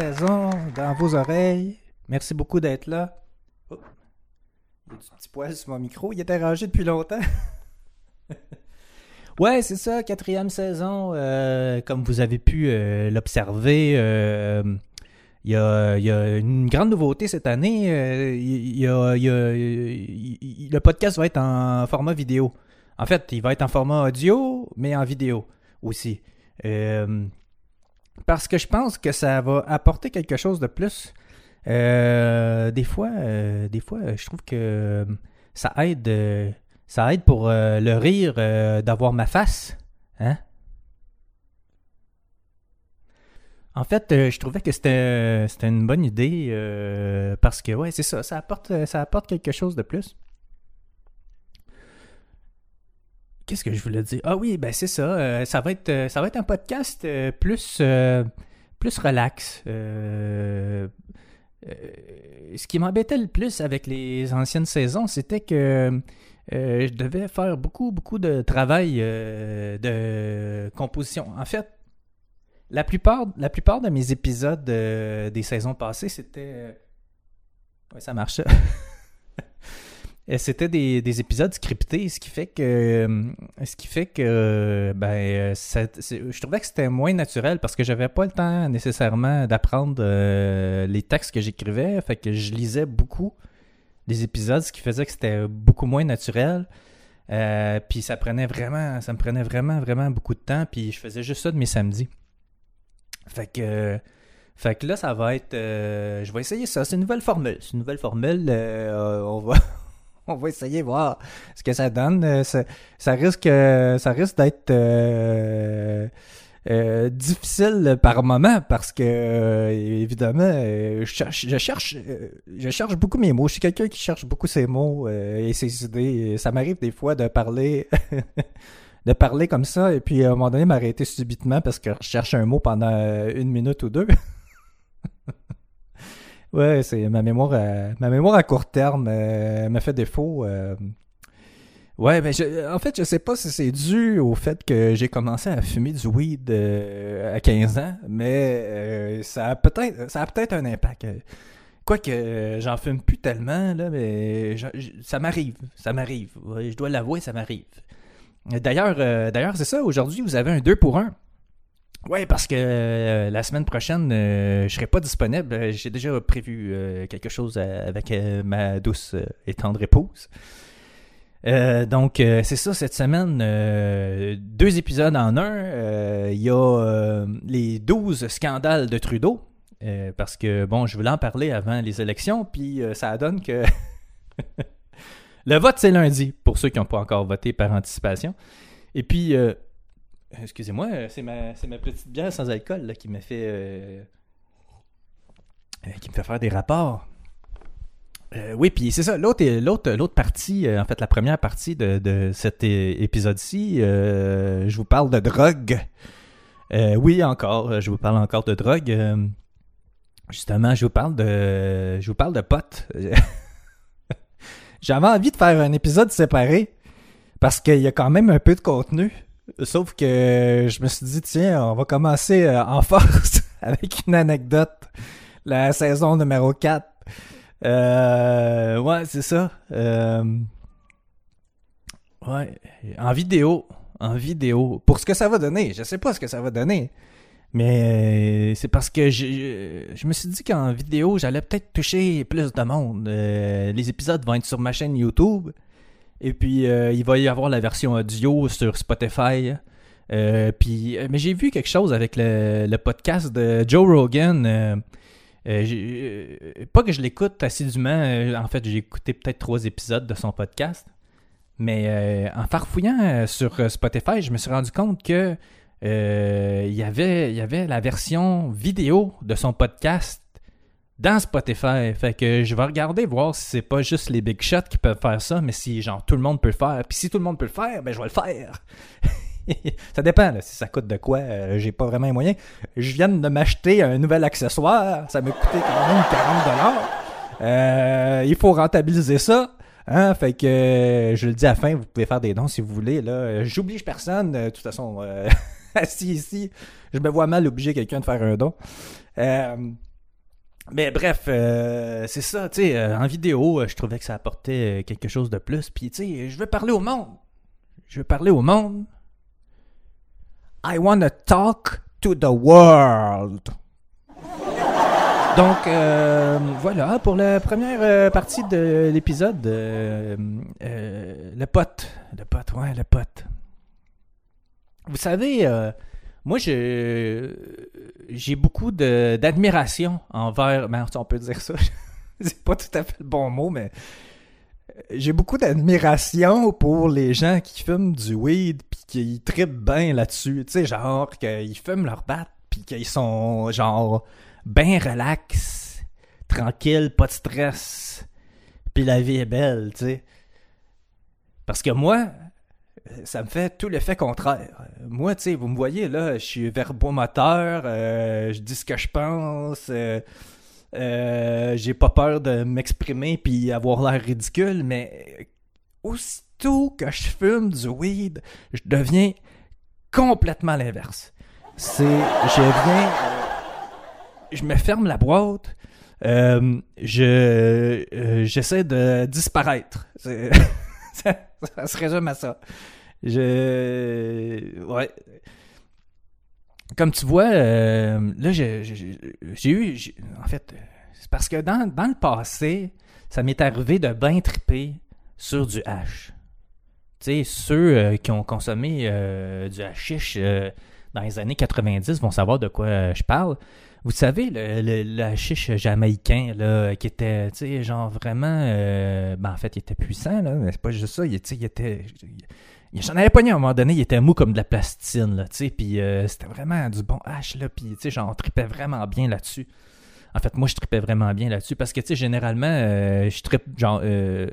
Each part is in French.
saison dans vos oreilles. Merci beaucoup d'être là. Oh. Il y a du petit poil sur mon micro. Il était rangé depuis longtemps. ouais, c'est ça, quatrième saison. euh, comme vous avez pu euh, l'observer, euh, il y, a, une grande nouveauté cette année. Le podcast va être en format vidéo. En fait, il va être en format audio, mais en vidéo aussi. Parce que je pense que ça va apporter quelque chose de plus. Euh, des fois, euh, des fois, je trouve que ça aide, euh, ça aide pour euh, le rire euh, d'avoir ma face, hein? En fait, euh, je trouvais que c'était une bonne idée euh, parce que ouais, c'est ça, ça apporte ça apporte quelque chose de plus. Qu'est-ce que je voulais dire? Ah oui, ben c'est ça. euh, ça, va être, euh, ça va être un podcast euh, plus, plus relax. Ce qui m'embêtait le plus avec les anciennes saisons, c'était que je devais faire beaucoup, beaucoup de travail de composition. En fait, la plupart, la plupart de mes épisodes des saisons passées, c'était... Ouais, ça marche. Et C'était des, des épisodes scriptés, ce qui fait que, euh, ce qui fait que, ben, euh, c'est- je trouvais que c'était moins naturel parce que j'avais pas le temps nécessairement d'apprendre euh, les textes que j'écrivais, fait que je lisais beaucoup des épisodes, ce qui faisait que c'était beaucoup moins naturel. Euh, puis ça prenait vraiment, ça me prenait vraiment, vraiment beaucoup de temps, puis je faisais juste ça de mes samedis. Fait que, fait que là, ça va être, euh, je vais essayer ça. C'est une nouvelle formule, c'est une nouvelle formule. euh, on va on va essayer voir ce que ça donne. Euh, Ça, ça risque, euh, ça risque d'être euh, euh, difficile par moment parce que euh, évidemment, je cherche, je cherche, je cherche beaucoup mes mots. Je suis quelqu'un qui cherche beaucoup ses mots et ses idées. Ça m'arrive des fois de parler. de parler comme ça et puis à un moment donné m'arrêter subitement parce que je cherche un mot pendant une minute ou deux. Ouais, c'est ma mémoire à, ma mémoire à court terme euh, me fait défaut. euh. Ouais, mais je- en fait, je sais pas si c'est dû au fait que j'ai commencé à fumer du weed euh, à 15 ans, mais euh, ça a peut-être ça a peut-être un impact. Quoique j'en fume plus tellement là, mais ça m'arrive, ça m'arrive. Je dois l'avouer, ça m'arrive. D'ailleurs, euh, d'ailleurs, c'est ça. Aujourd'hui, vous avez un 2 pour 1. Ouais, parce que euh, la semaine prochaine, euh, je serai pas disponible. Euh, J'ai déjà prévu quelque chose avec ma douce et tendre épouse. Donc, c'est ça, cette semaine, deux épisodes en un. Il y a les 12 scandales de Trudeau. Parce que, bon, je voulais en parler avant les élections, puis ça donne que le vote, c'est lundi, pour ceux qui n'ont pas encore voté par anticipation. Et puis, Excusez-moi, euh, c'est ma, petite bière sans alcool qui me fait euh, euh, qui me fait faire des rapports. Oui, puis c'est ça. L'autre, l'autre, l'autre partie, en fait, la première partie de, de cet épisode-ci, je vous parle de drogue. Oui, encore, je vous parle encore de drogue. Justement, je vous parle de, je vous parle de potes. J'avais envie de faire un épisode séparé parce qu'il y a quand même un peu de contenu. Sauf que je me suis dit, tiens, on va commencer euh, en force avec une anecdote. La saison numéro 4. Euh, ouais, c'est ça. Euh, ouais, en vidéo. En vidéo. Pour ce que ça va donner. Je sais pas ce que ça va donner. Mais c'est parce que je, je me suis dit qu'en vidéo, j'allais peut-être toucher plus de monde. Les épisodes vont être sur ma chaîne YouTube. Et puis, euh, il va y avoir la version audio sur Spotify. Euh, puis, euh, mais j'ai vu quelque chose avec le, podcast de Joe Rogan. pas que je l'écoute assidûment. en fait, j'ai écouté peut-être trois épisodes de son podcast. Mais en farfouillant sur Spotify, je me suis rendu compte que y avait, il y avait la version vidéo de son podcast dans Spotify. Fait que je vais regarder voir si c'est pas juste les big shots qui peuvent faire ça, mais si genre tout le monde peut le faire. Puis si tout le monde peut le faire, ben je vais le faire. ça dépend si ça coûte de quoi, euh, j'ai pas vraiment les moyens. Je viens de m'acheter un nouvel accessoire, ça m'a coûté quand même 40 dollars. Euh, il faut rentabiliser ça. Hein, fait que euh, je le dis à la fin, vous pouvez faire des dons si vous voulez. Là, j'oblige personne. euh, de toute façon, assis ici, je me vois mal obliger quelqu'un de faire un don. Mais bref, euh, c'est ça, tu sais, euh, en vidéo, euh, je trouvais que ça apportait euh, quelque chose de plus. Puis, tu sais, je veux parler au monde. Je veux parler au monde. I wanna talk to the world. Donc, voilà, pour la première partie de l'épisode, le pote. Le pote, ouais, le pote. Vous savez, moi, j'ai beaucoup d'admiration envers. Ben, on peut dire ça. C'est pas tout à fait le bon mot, mais euh, j'ai beaucoup d'admiration pour les gens qui fument du weed puis qui trippent bien là-dessus. Tu sais, genre, qu'ils fument leur batte puis qu'ils sont, genre, bien relax, tranquille, pas de stress, puis la vie est belle, tu sais. Parce que moi, ça me fait tout l'effet contraire. Moi, tu sais, vous me voyez, là, je suis verbomoteur, euh, je dis ce que je pense, euh, euh, j'ai pas peur de m'exprimer puis avoir l'air ridicule, mais aussitôt que je fume du weed, je deviens complètement l'inverse. C'est, je viens, je me ferme la boîte, je, j'essaie de disparaître. Ça, ça se résume à ça. Je, ouais. Comme tu vois, euh, là, j'ai, eu, en fait, euh, c'est parce que dans, le passé, ça m'est arrivé de bien triper sur du hash. Tu sais, ceux euh, qui ont consommé du hashish dans les années 90 vont savoir de quoi je parle. Vous savez, le, le, hashish jamaïcain, là, qui était, tu sais, genre vraiment. ben, en fait, il était puissant, là, mais c'est pas juste ça. Il, il était. J'en avais pogné à un moment donné, il était mou comme de la plastine, là, tu sais, puis euh, c'était vraiment du bon hash, là, puis, tu sais, j'en tripais vraiment bien là-dessus. En fait, moi, je tripais vraiment bien là-dessus, parce que, tu sais, généralement, euh, je trippe, genre, euh,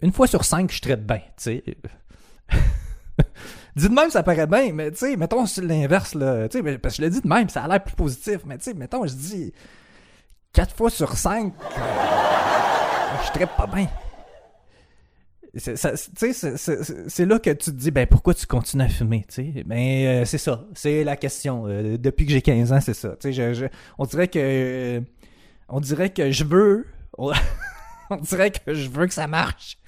une fois sur cinq, je trippe bien, tu sais. De même, ça paraît bien, mais tu sais, mettons sur l'inverse, là, tu sais, parce que je le dis de même, ça a l'air plus positif, mais tu sais, mettons, je dis 4 fois sur 5, je trippe pas bien. C'est là que tu te dis, ben pourquoi tu continues à fumer, tu sais? Ben euh, c'est ça, c'est la question. Euh, depuis que j'ai 15 ans, c'est ça. Tu sais, on dirait que, on dirait que je veux, on, dirait que je veux que ça marche.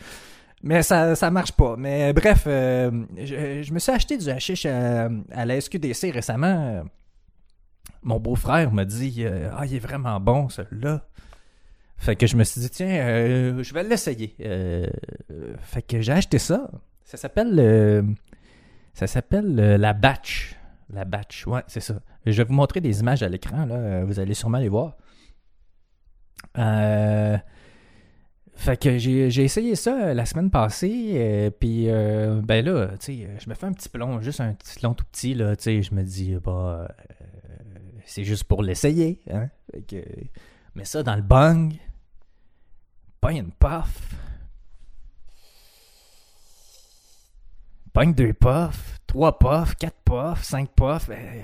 Mais ça, ça marche pas. Mais bref, euh, je, me suis acheté du hashish à, à la SQDC récemment. Mon beau-frère m'a dit euh, Ah, il est vraiment bon, celui-là. Fait que je me suis dit, tiens, euh, je vais l'essayer. Euh, fait que j'ai acheté ça. Ça s'appelle euh, ça s'appelle euh, la batch. La batch, ouais, c'est ça. Je vais vous montrer des images à l'écran, là. Vous allez sûrement les voir. Fait que j'ai essayé ça la semaine passée, puis ben là, tu sais, je me fais un petit plomb, juste un petit plomb tout petit, là, tu sais, je me dis, bah, c'est juste pour l'essayer, hein. Fait que, mets ça dans le bung, pas une puff, Pogne deux puffs, trois puffs, quatre puffs, cinq puffs. euh,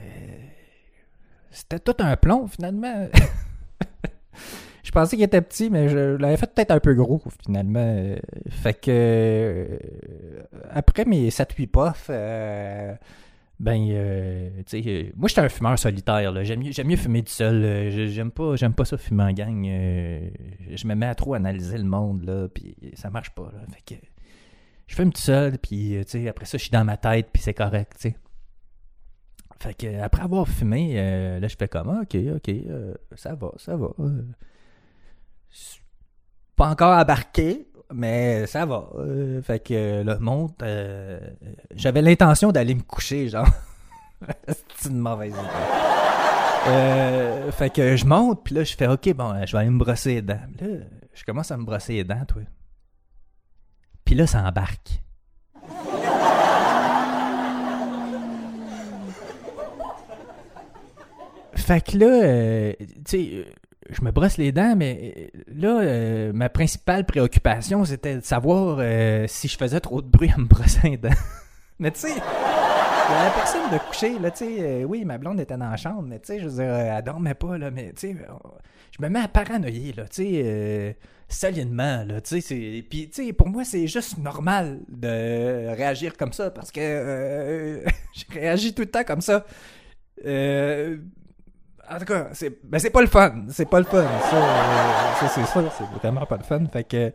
C'était tout un plomb, finalement. je pensais qu'il était petit, mais je l'avais fait peut-être un peu gros, finalement. Fait que... euh, Après mes 7-8 puffs, euh, ben, euh, tu sais, euh, moi, j'étais un fumeur solitaire. là. J'aime mieux, mieux fumer tout seul. euh, J'aime pas, j'aime pas ça fumer en gang. Je me mets à trop analyser le monde, là, puis ça marche pas, là. Fait que je fume tout seul, puis tu sais, après ça, je suis dans ma tête, puis c'est correct, tu sais. Fait que après avoir fumé, là, je fais comme, Ah, ok, ok, ça va, ça va. pas encore embarqué, mais ça va. euh, fait que euh, là, monte. euh, J'avais l'intention d'aller me coucher, genre. c'est une mauvaise idée. Euh, fait que je monte, puis là, je fais, ok, bon, je vais aller me brosser les dents. Là, je commence à me brosser les dents, toi. Puis là, ça embarque. Fait que là, tu sais, je me brosse les dents, mais euh, là, euh, ma principale préoccupation, c'était de savoir euh, si je faisais trop de bruit en me brossant les dents. mais tu sais, avait personne de coucher, là, tu sais. oui, ma blonde était dans la chambre, mais tu sais, je veux dire, elle dormait pas, là, mais tu sais, je me mets à paranoïer, là, tu sais, solidement, là, tu sais, puis, tu sais, pour moi, c'est juste normal de réagir comme ça, parce que je réagis tout le temps comme ça. Euh, en tout cas, c'est ben, c'est pas le fun, c'est pas le fun, ça, ça c'est ça, c'est vraiment pas le fun, fait que...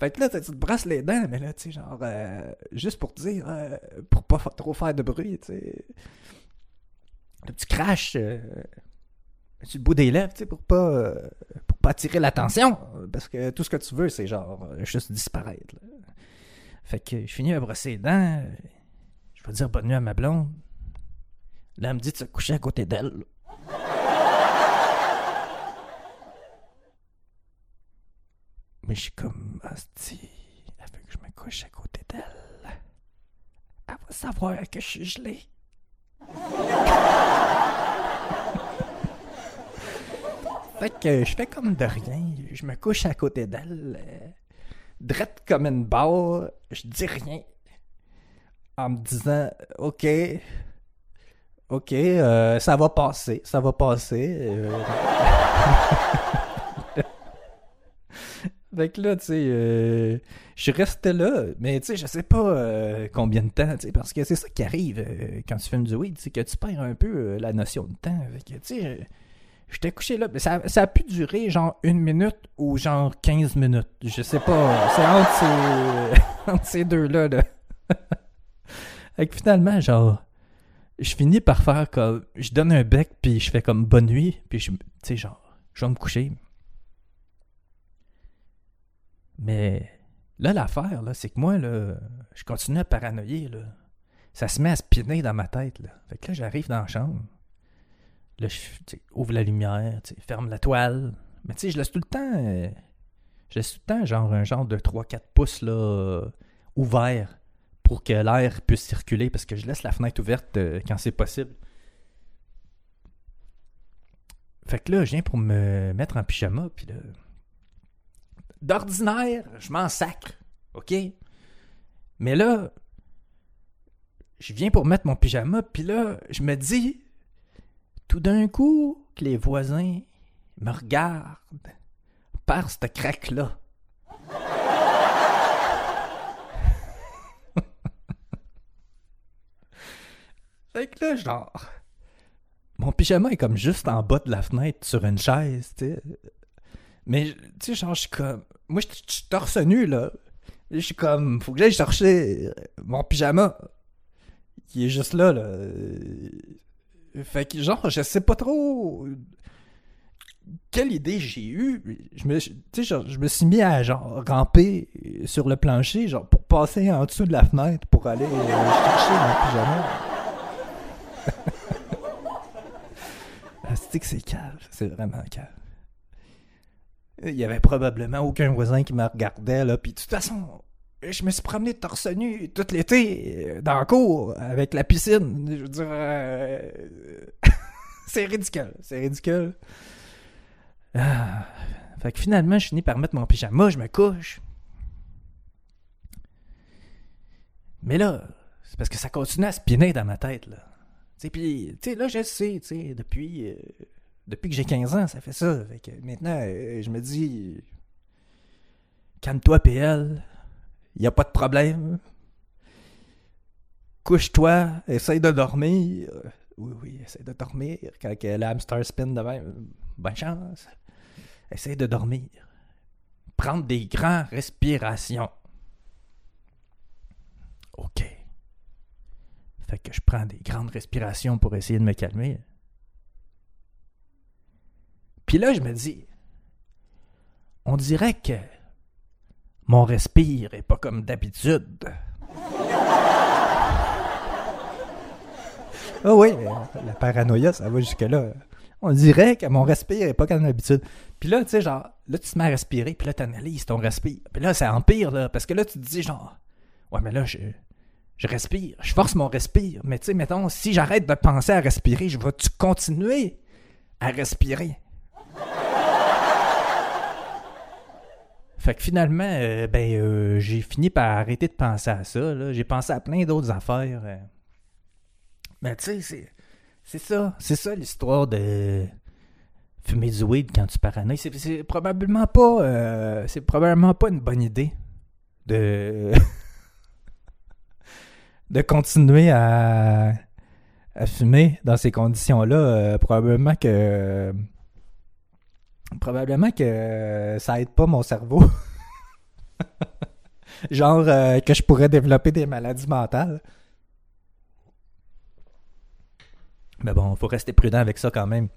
Fait que là, tu te brasses les dents, mais là, tu sais, genre, juste pour te dire, pour pas trop faire de bruit, tu sais. Le petit crash sur le bout des lèvres, tu sais, pour pas, euh, pour pas attirer l'attention. Parce que tout ce que tu veux, c'est genre euh, juste disparaître. Fait que je finis à brosser les dents. Je vais dire bonne nuit à ma blonde. Là, elle me dit de se coucher à côté d'elle. Mais je suis comme, hostie, elle veut que je me couche à côté d'elle. Elle va savoir que je suis gelé. Fait que je fais comme de rien. Je me couche à côté d'elle. Euh, drette comme une barre. Je dis rien. En me disant OK. OK, euh, ça va passer. Ça va passer. Euh. fait que là, tu sais, je restais là, mais tu sais, je sais pas combien de temps, tu sais, parce que c'est ça qui arrive quand tu fumes du weed, c'est que tu perds un peu la notion de temps. Fait que, tu sais, J'étais couché là. Ça, ça, a pu durer genre une minute ou genre 15 minutes. Je sais pas. C'est entre ces, deux-là. Là. Et finalement, genre, je finis par faire comme. Je donne un bec, puis je fais comme bonne nuit, puis je. Tu sais, genre, je vais me coucher. Mais là, l'affaire, là, c'est que moi, je continue à paranoïer. Ça se met à spinner dans ma tête. Fait que là, j'arrive dans la chambre. Là, je ouvre la lumière, ferme la toile. Mais tu sais, je laisse tout le temps. Je laisse tout le temps genre un genre de 3-4 pouces là, ouvert pour que l'air puisse circuler parce que je laisse la fenêtre ouverte euh, quand c'est possible. Fait que là, je viens pour me mettre en pyjama, puis là. D'ordinaire, je m'en sacre, OK? Mais là, je viens pour mettre mon pyjama, puis là, je me dis, tout d'un coup, que les voisins me regardent par cette craque-là. fait que là, genre, mon pyjama est comme juste en bas de la fenêtre sur une chaise, tu sais. Mais, tu sais, genre, je suis comme. Moi, je suis torse nu, là. Je suis comme. Faut que j'aille chercher mon pyjama. qui est juste là, là. Fait que, genre, je sais pas trop quelle idée j'ai eue. Je me, genre, je me suis mis à genre ramper sur le plancher, genre pour passer en dessous de la fenêtre pour aller euh, chercher mon pyjama. c'est que c'est calme, c'est vraiment calme. Il y avait probablement aucun voisin qui me regardait là, puis de toute façon, je me suis promené torse nu tout l'été euh, dans le cour avec la piscine. Je veux dire, euh, c'est ridicule, c'est ridicule. Ah. Fait que finalement, je finis par mettre mon pyjama, je me couche. Mais là, c'est parce que ça continue à spinner dans ma tête, là. Puis, tu sais, là, je sais, depuis, euh, depuis que j'ai 15 ans, ça fait ça. Maintenant, je me dis, calme-toi, PL il n'y a pas de problème. Couche-toi, essaye de dormir. Oui, oui, essaye de dormir. Quand l'hamster spin demain, bonne chance. Essaye de dormir. Prendre des grandes respirations. OK. Fait que je prends des grandes respirations pour essayer de me calmer. Puis là, je me dis, on dirait que mon respire est pas comme d'habitude. Ah oh oui, la paranoïa, ça va jusque-là. On dirait que mon respire est pas comme d'habitude. Puis là, tu sais, genre, là, tu te mets à respirer, puis là, tu analyses ton respire. Puis là, ça empire, là, parce que là, tu te dis, genre, ouais, mais là, je, je respire, je force mon respire. Mais tu sais, mettons, si j'arrête de penser à respirer, je vais-tu continuer à respirer? Fait que finalement, euh, ben, euh, j'ai fini par arrêter de penser à ça. J'ai pensé à plein d'autres affaires. Euh. Mais tu sais, c'est, ça. C'est ça l'histoire de fumer du weed quand tu paranoïes. C'est, probablement pas c'est probablement pas une bonne idée de de continuer à, à fumer dans ces conditions-là. Probablement que probablement que ça aide pas mon cerveau. Genre euh, que je pourrais développer des maladies mentales. Mais bon, faut rester prudent avec ça quand même.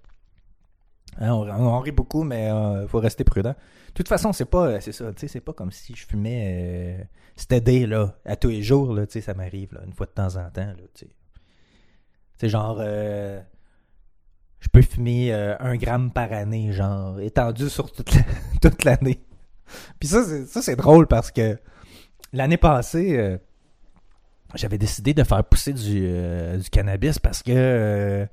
Hein, on, rit beaucoup, mais euh, faut rester prudent. De toute façon, c'est pas, c'est ça, c'est pas comme si je fumais euh, c'était là, à tous les jours, là, ça m'arrive, une fois de temps en temps, C'est genre, euh, je peux fumer un gramme par année, genre, étendu sur toute l'année. Puis ça, c'est drôle parce que l'année passée, j'avais décidé de faire pousser du, du cannabis parce que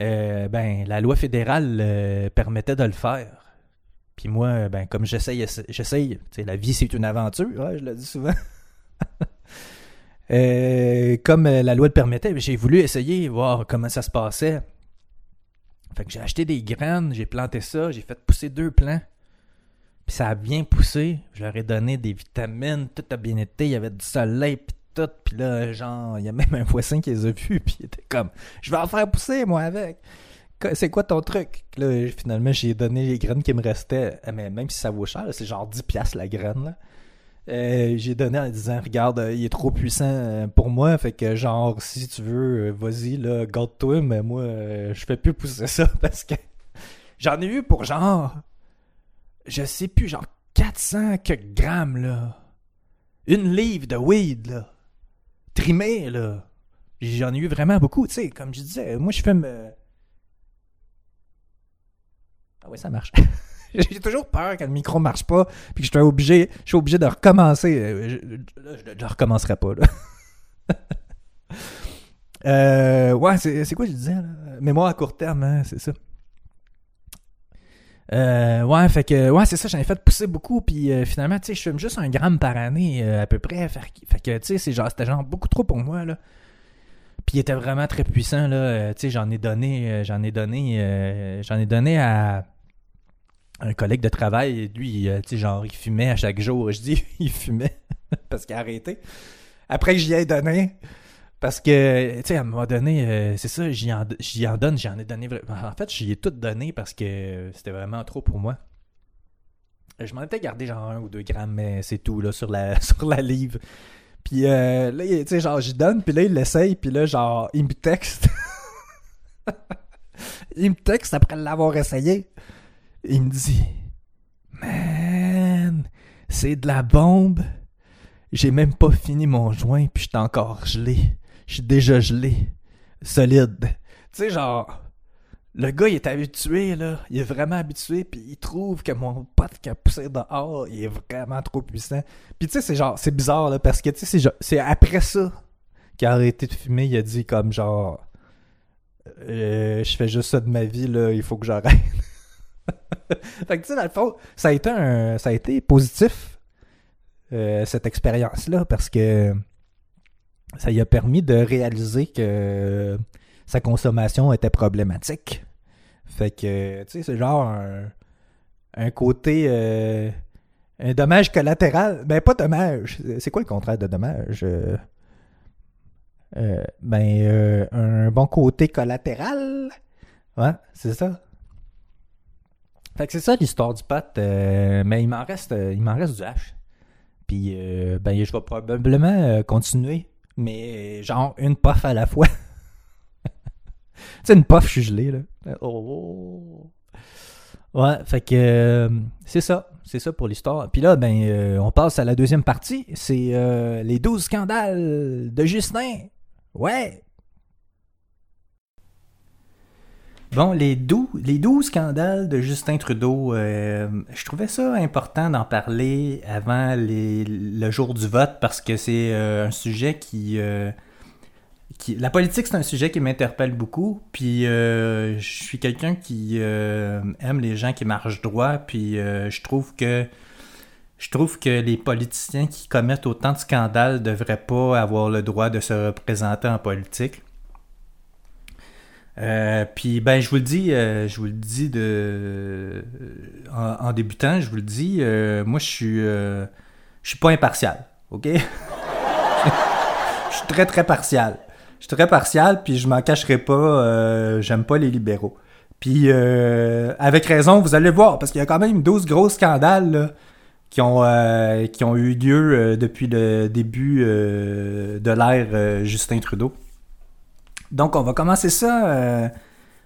euh, ben, la loi fédérale euh, permettait de le faire. Puis moi, ben, comme j'essaye, j'essaye, la vie c'est une aventure, je le dis souvent. Euh, comme la loi le permettait, j'ai voulu essayer, voir comment ça se passait. J'ai acheté des graines, j'ai planté ça, j'ai fait pousser deux plants. Puis ça a bien poussé. Je leur ai donné des vitamines, tout a bien été, il y avait du soleil, puis tout. Puis là, genre, il y a même un voisin qui les a vus. Puis il était comme, je vais en faire pousser, moi, avec. C'est quoi ton truc? Là, finalement, j'ai donné les graines qui me restaient. Mais même si ça vaut cher, c'est genre 10$ la graine. Euh, j'ai donné en disant regarde euh, il est trop puissant euh, pour moi fait que genre si tu veux vas-y là garde-toi mais moi je fais plus pousser ça parce que j'en ai eu pour genre je sais plus genre 400 grammes là une livre de weed là trimé, là. J'en ai eu vraiment beaucoup, tu sais. Comme je disais, moi, je fais me. Ah ouais, ça marche. J'ai toujours peur quand le micro marche pas, puis que je suis obligé, je suis obligé de recommencer. Euh, je, ne recommencerai pas, là. euh, ouais, c'est quoi je disais, là? Mémoire à court terme, hein, c'est ça. Euh, ouais, fait que, ouais, c'est ça, j'en ai fait pousser beaucoup, puis finalement, tu sais, je fume juste un gramme par année, à peu près. Fait, que, tu sais, c'est genre, c'était genre beaucoup trop pour moi, là. Puis il était vraiment très puissant, là. tu sais, j'en ai donné, j'en ai donné, j'en ai donné à un collègue de travail, lui, tu sais, genre, il fumait à chaque jour. Je dis, il fumait, parce qu'il a arrêté. Après j'y ai donné, parce que, tu sais, à un moment donné, euh, c'est ça, j'y en, en, donne, j'en ai donné. En fait, j'y ai tout donné parce que c'était vraiment trop pour moi. Je m'en étais gardé genre un ou deux grammes, mais c'est tout, là, sur la, sur la livre. Puis euh, là, tu sais, genre, j'y donne, puis là, il l'essaye, puis là, genre, il me texte. il me texte après l'avoir essayé. Il me dit Man, c'est de la bombe. J'ai même pas fini mon joint, puis j'étais encore gelé je suis déjà gelé. Solide. Tu sais, genre, le gars, il est habitué, là. Il est vraiment habitué, puis il trouve que mon pote qui a poussé dehors, il est vraiment trop puissant. Puis tu sais, c'est genre, c'est bizarre, là, parce que tu sais, c'est après ça qu'il a arrêté de fumer. Il a dit comme genre, euh, je fais juste ça de ma vie, là, il faut que j'arrête. fait que tu dans le fond, ça a été, positif, euh, cette expérience-là, parce que ça lui a permis de réaliser que sa consommation était problématique. Fait que, tu sais, c'est genre un, côté. Euh, un dommage collatéral. Ben, pas dommage. C'est quoi le contraire de dommage? Euh, ben, un bon côté collatéral. Ouais, c'est ça. Fait que c'est ça l'histoire du pot. mais il m'en reste, il m'en reste du H. Puis, ben, je vais probablement continuer mais genre une puff à la fois. tu sais, une puff, je suis gelé, là. Oh. Ouais, fait que euh, c'est ça. C'est ça pour l'histoire. Puis là, ben, euh, on passe à la deuxième partie. C'est euh, les 12 scandales de Justin. Ouais. Bon, les 12, les 12 scandales de Justin Trudeau, je trouvais ça important d'en parler avant le jour du vote parce que c'est un sujet qui, qui... La politique, c'est un sujet qui m'interpelle beaucoup. Puis je suis quelqu'un qui aime les gens qui marchent droit. Puis je trouve que... Je trouve que les politiciens qui commettent autant de scandales devraient pas avoir le droit de se représenter en politique. Puis ben je vous le dis, je vous le dis de en, débutant, je vous le dis, moi je suis je suis pas impartial, ok? je suis très très partial. Je suis très partial, puis je m'en cacherai pas. J'aime pas les libéraux. Puis avec raison, vous allez voir, parce qu'il y a quand même 12 gros scandales là, qui ont, euh, qui ont eu lieu euh, depuis le début euh, de l'ère Justin Trudeau. Donc, on va commencer ça.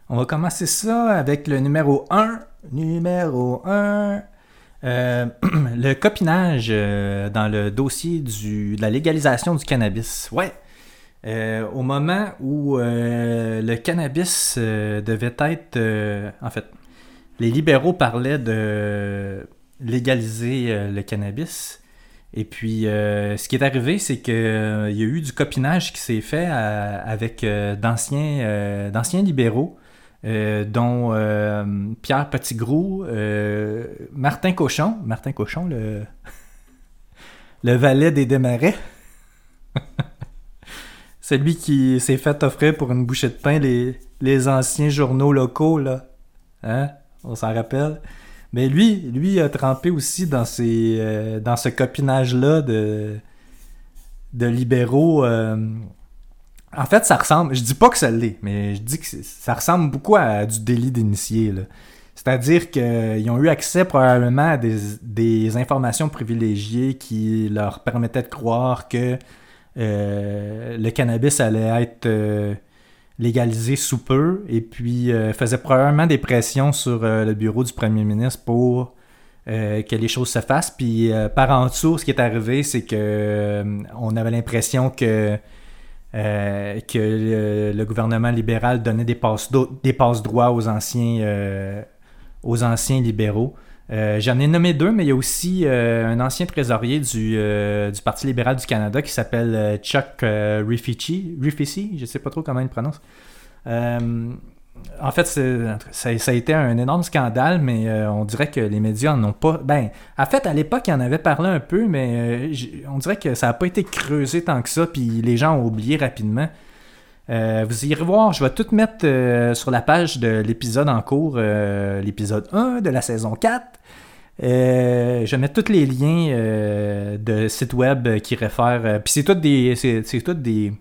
on va commencer ça avec le numéro 1. Numéro 1. le copinage dans le dossier du, de la légalisation du cannabis. Ouais. au moment où le cannabis devait être. en fait, les libéraux parlaient de légaliser euh, le cannabis. Et puis, euh, ce qui est arrivé, c'est qu'il euh, y a eu du copinage qui s'est fait avec d'anciens, libéraux, dont Pierre Petitgrou, Martin Cochon, Martin Cochon, le, le valet des Desmarais. Celui qui s'est fait offrir pour une bouchée de pain les, les anciens journaux locaux, là. Hein? On s'en rappelle? Mais lui, lui a trempé aussi dans, ces, euh, dans ce copinage-là de, de libéraux. Euh. En fait, ça ressemble. Je dis pas que ça l'est, mais je dis que ça ressemble beaucoup à du délit d'initié. C'est-à-dire qu'ils ont eu accès probablement à des, informations privilégiées qui leur permettaient de croire que euh, le cannabis allait être légalisé sous peu et puis euh, faisait probablement des pressions sur euh, le bureau du premier ministre pour euh, que les choses se fassent. Puis par en dessous, ce qui est arrivé, c'est que on avait l'impression que le, gouvernement libéral donnait des passes des passe droits aux anciens aux anciens libéraux. J'en ai nommé deux, mais il y a aussi un ancien trésorier du, du, Parti libéral du Canada qui s'appelle Chuck Rifici, Rifici, je ne sais pas trop comment il prononce. en fait, ça, a été un énorme scandale, mais on dirait que les médias n'en ont pas. Ben, en fait, à l'époque, il en avait parlé un peu, mais on dirait que ça n'a pas été creusé tant que ça, puis les gens ont oublié rapidement. Vous irez voir, je vais tout mettre sur la page de l'épisode en cours, l'épisode 1 de la saison 4. Euh, je mets tous les liens euh, de sites web qui réfèrent. Euh, puis c'est tous des. C'est, tout des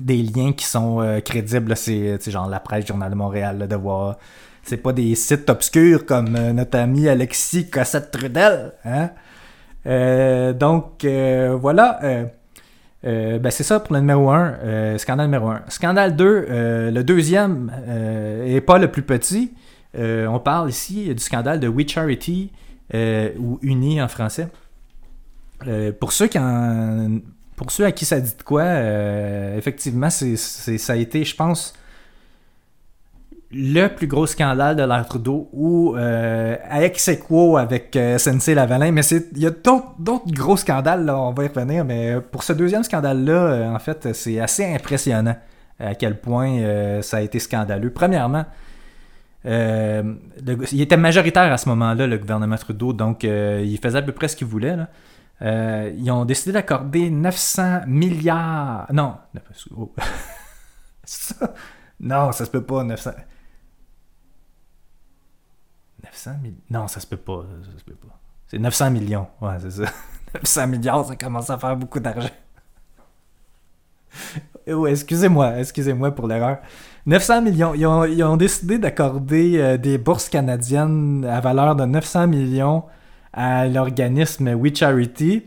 des liens qui sont crédibles. C'est, genre la presse, Journal de Montréal, là, de voir. C'est pas des sites obscurs comme notre ami Alexis Cossette-Trudel. Hein? donc, voilà. Ben c'est ça pour le numéro 1, scandale numéro 1. Scandale 2, le deuxième est pas le plus petit. Euh, on parle ici du scandale de We Charity, euh, ou Uni en français. Euh, pour, ceux qui pour ceux à qui ça dit de quoi, effectivement, c'est, ça a été, je pense, le plus gros scandale de l'ère Trudeau ou à ex avec Sensei Lavalin. Mais il y a d'autres, gros scandales, là, on va y revenir. Mais pour ce deuxième scandale-là, en fait, c'est assez impressionnant à quel point ça a été scandaleux. Premièrement, euh, il était majoritaire à ce moment-là, le gouvernement Trudeau, donc euh, il faisait à peu près ce qu'il voulait. Euh, ils ont décidé d'accorder 900 milliards. Non, oh. ça... non, ça se peut pas, 900. 900 millions. Non, ça se peut pas. Se peut pas. C'est 900 millions. Ouais, c'est ça. 900 milliards, ça commence à faire beaucoup d'argent. oh, excusez-moi, excusez-moi pour l'erreur. 900 millions. Ils ont, décidé d'accorder euh, des bourses canadiennes à valeur de 900 millions à l'organisme We Charity.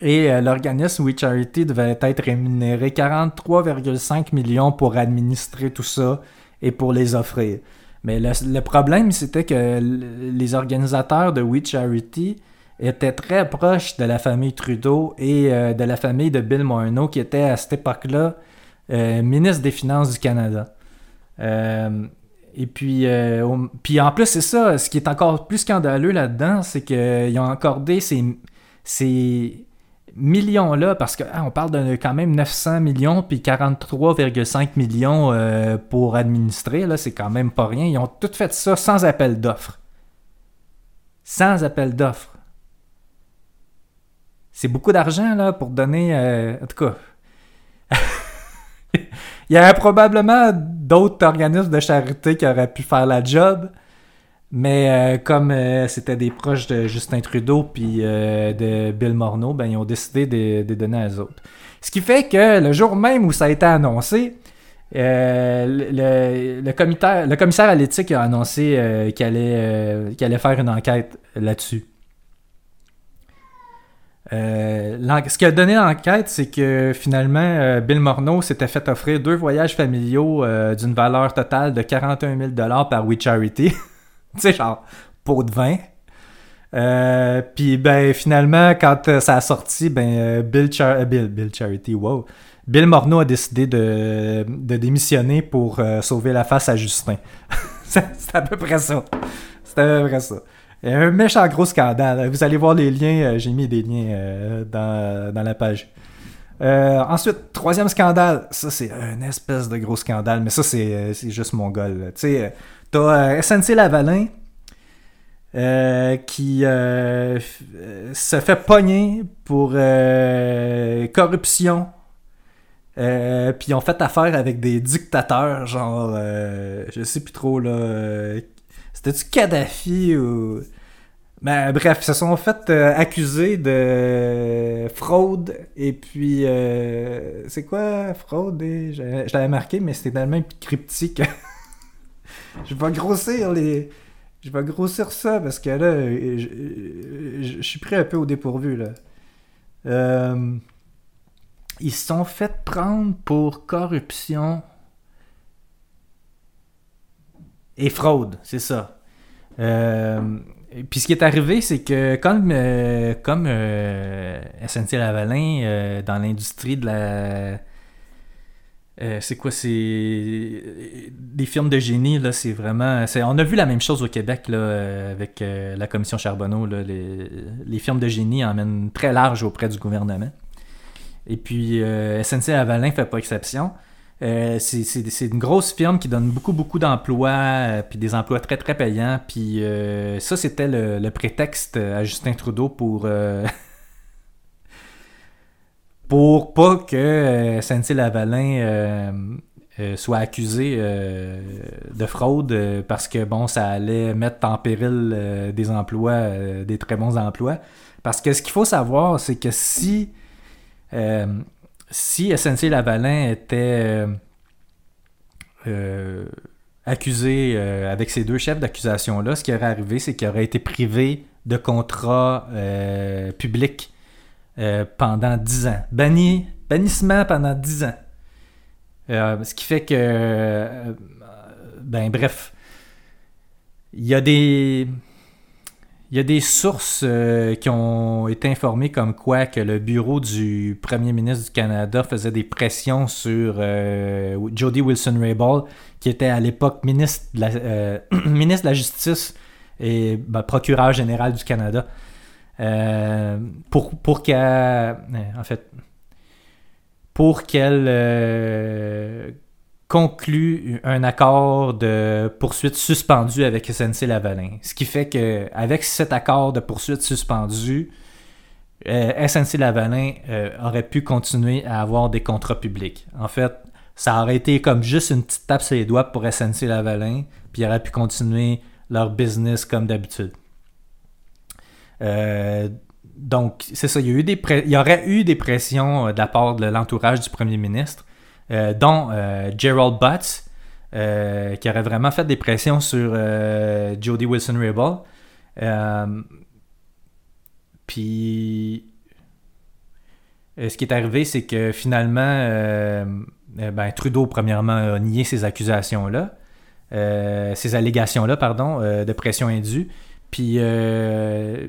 Et euh, l'organisme We Charity devait être rémunéré 43,5 millions pour administrer tout ça et pour les offrir. Mais le, problème, c'était que les organisateurs de We Charity étaient très proches de la famille Trudeau et euh, de la famille de Bill Morneau, qui était à cette époque-là euh, ministre des Finances du Canada. Euh, et puis, puis en plus, c'est ça, ce qui est encore plus scandaleux là-dedans, c'est qu'ils ont accordé ces, ces millions-là, parce qu'on ah, parle de quand même 900 millions, puis 43,5 millions pour administrer, là, c'est quand même pas rien. Ils ont tout fait ça sans appel d'offres. Sans appel d'offres. C'est beaucoup d'argent, là, pour donner... en tout cas... Il y a probablement d'autres organismes de charité qui auraient pu faire la job. Mais euh, comme euh, c'était des proches de Justin Trudeau puis euh, de Bill Morneau, ben, ils ont décidé de, de donner à eux autres. Ce qui fait que le jour même où ça a été annoncé, le, le, commissaire, à l'éthique a annoncé qu'il allait, allait faire une enquête là-dessus. ce qui a donné l'enquête, c'est que finalement, Bill Morneau s'était fait offrir deux voyages familiaux d'une valeur totale de 41 000 par We Charity. tu sais, genre, pot de vin. Euh, puis ben finalement quand euh, ça a sorti ben euh, Bill, Bill, Bill Charity wow. Bill Morneau a décidé de, de démissionner pour sauver la face à Justin. C'est à peu près ça. C'est à peu près ça. Un méchant gros scandale. Vous allez voir les liens j'ai mis des liens dans, dans, la page. Ensuite troisième scandale. Ça c'est un espèce de gros scandale mais ça c'est juste mon gars tu sais T'as euh, SNC Lavalin euh, qui euh, se fait pogner pour corruption. puis ils ont fait affaire avec des dictateurs, genre, je sais plus trop, là. C'était-tu Kadhafi ou. Ben, bref, ils se sont fait accuser de fraude et puis c'est quoi fraude je, l'avais marqué mais c'était tellement cryptique je vais grossir les. Je vais grossir ça parce que là, je, suis pris un peu au dépourvu là. Euh, ils se sont fait prendre pour corruption et fraude, c'est ça. Euh, puis ce qui est arrivé, c'est que comme, euh, comme SNC Lavalin, dans l'industrie de la euh, c'est quoi c'est des films de génie là c'est vraiment on a vu la même chose au Québec là euh, avec euh, la commission Charbonneau là, les, les de génie emmènent très large auprès du gouvernement. Et puis SNC Lavalin fait pas exception. C'est une grosse firme qui donne beaucoup beaucoup d'emplois puis des emplois très très payants. Puis ça c'était le, prétexte à Justin Trudeau pour pour pas que euh, Lavalin euh, euh, soit accusé euh, de fraude parce que bon ça allait mettre en péril des emplois, des très bons emplois. Parce que ce qu'il faut savoir, c'est que si si Lavalin était accusé avec ces deux chefs d'accusation-là, ce qui aurait arrivé, c'est qu'il aurait été privé de contrats publics euh, pendant 10 ans. Banni, bannissement pendant 10 ans. Euh, ce qui fait que, euh, ben bref, il y a des, il y a des sources qui ont été informées comme quoi que le bureau du premier ministre du Canada faisait des pressions sur Jody Wilson-Raybould, qui était à l'époque ministre, ministre de la Justice et ben, procureur général du Canada. Euh, pour, pour qu'elle. Euh, en fait. Pour qu'elle euh, conclue un accord de poursuite suspendu avec SNC Lavalin. Ce qui fait qu'avec cet accord de poursuite suspendu, SNC Lavalin aurait pu continuer à avoir des contrats publics. En fait, ça aurait été comme juste une petite tape sur les doigts pour SNC Lavalin, puis ils auraient pu continuer leur business comme d'habitude. Euh, donc, c'est ça, il y, a eu des il y aurait eu des pressions euh, de la part de l'entourage du premier ministre, euh, dont Gerald Butts, qui aurait vraiment fait des pressions sur Jody Wilson-Raybould. puis, ce qui est arrivé, c'est que finalement, ben, Trudeau, premièrement, a nié ces accusations-là, ces allégations-là, pardon, de pression indue. Puis, euh,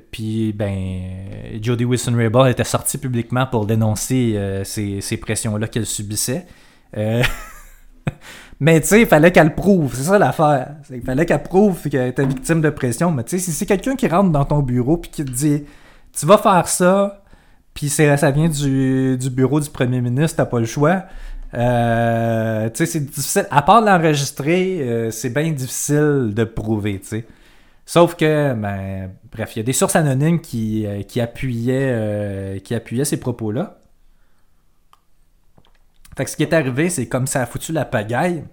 ben, Jodie Wilson-Raybould était sortie publiquement pour dénoncer euh, ces, pressions-là qu'elle subissait. Euh, mais tu sais, il fallait qu'elle prouve, c'est ça l'affaire. Il fallait qu'elle prouve qu'elle était victime de pression. Mais tu sais, si c'est quelqu'un qui rentre dans ton bureau puis qui te dit Tu vas faire ça, puis ça vient du, du, bureau du premier ministre, t'as pas le choix. tu sais, c'est difficile. À part l'enregistrer, c'est bien difficile de prouver, tu sais. Sauf que, ben, bref, il y a des sources anonymes qui, euh, qui, appuyaient, euh, qui ces propos-là. Fait que ce qui est arrivé, c'est comme ça a foutu la pagaille.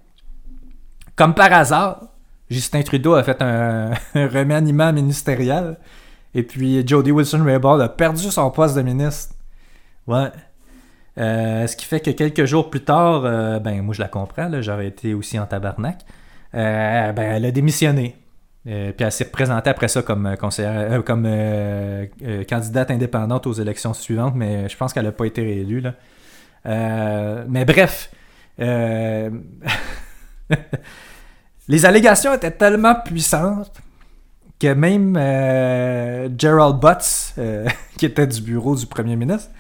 comme par hasard, Justin Trudeau a fait un, remaniement ministériel. Et puis Jody Wilson-Raybould a perdu son poste de ministre. Ouais. Euh, ce qui fait que quelques jours plus tard, ben moi je la comprends, j'aurais été aussi en tabarnak. Ben elle a démissionné. Puis elle s'est représentée après ça comme, comme candidate indépendante aux élections suivantes, mais je pense qu'elle n'a pas été réélue. mais bref, les allégations étaient tellement puissantes que même Gerald Butts, qui était du bureau du premier ministre,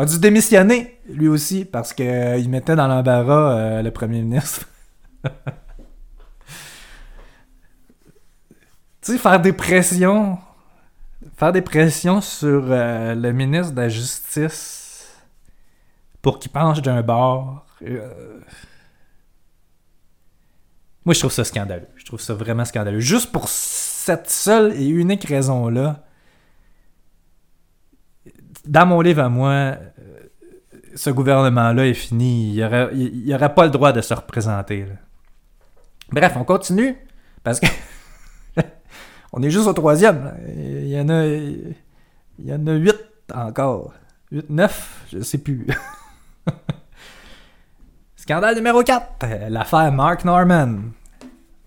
a dû démissionner, lui aussi, parce qu'il euh, mettait dans l'embarras euh, le premier ministre. tu sais, faire des pressions. Faire des pressions sur euh, le ministre de la Justice pour qu'il penche d'un bord. Moi, je trouve ça scandaleux. Je trouve ça vraiment scandaleux. Juste pour cette seule et unique raison-là, dans mon livre à moi, euh, ce gouvernement-là est fini. Il n'y aurait, pas le droit de se représenter. Bref, on continue. Parce que. on est juste au troisième. Il y en a. Il y en a huit encore. Huit, neuf, je sais plus. Scandale numéro 4. L'affaire Mark Norman.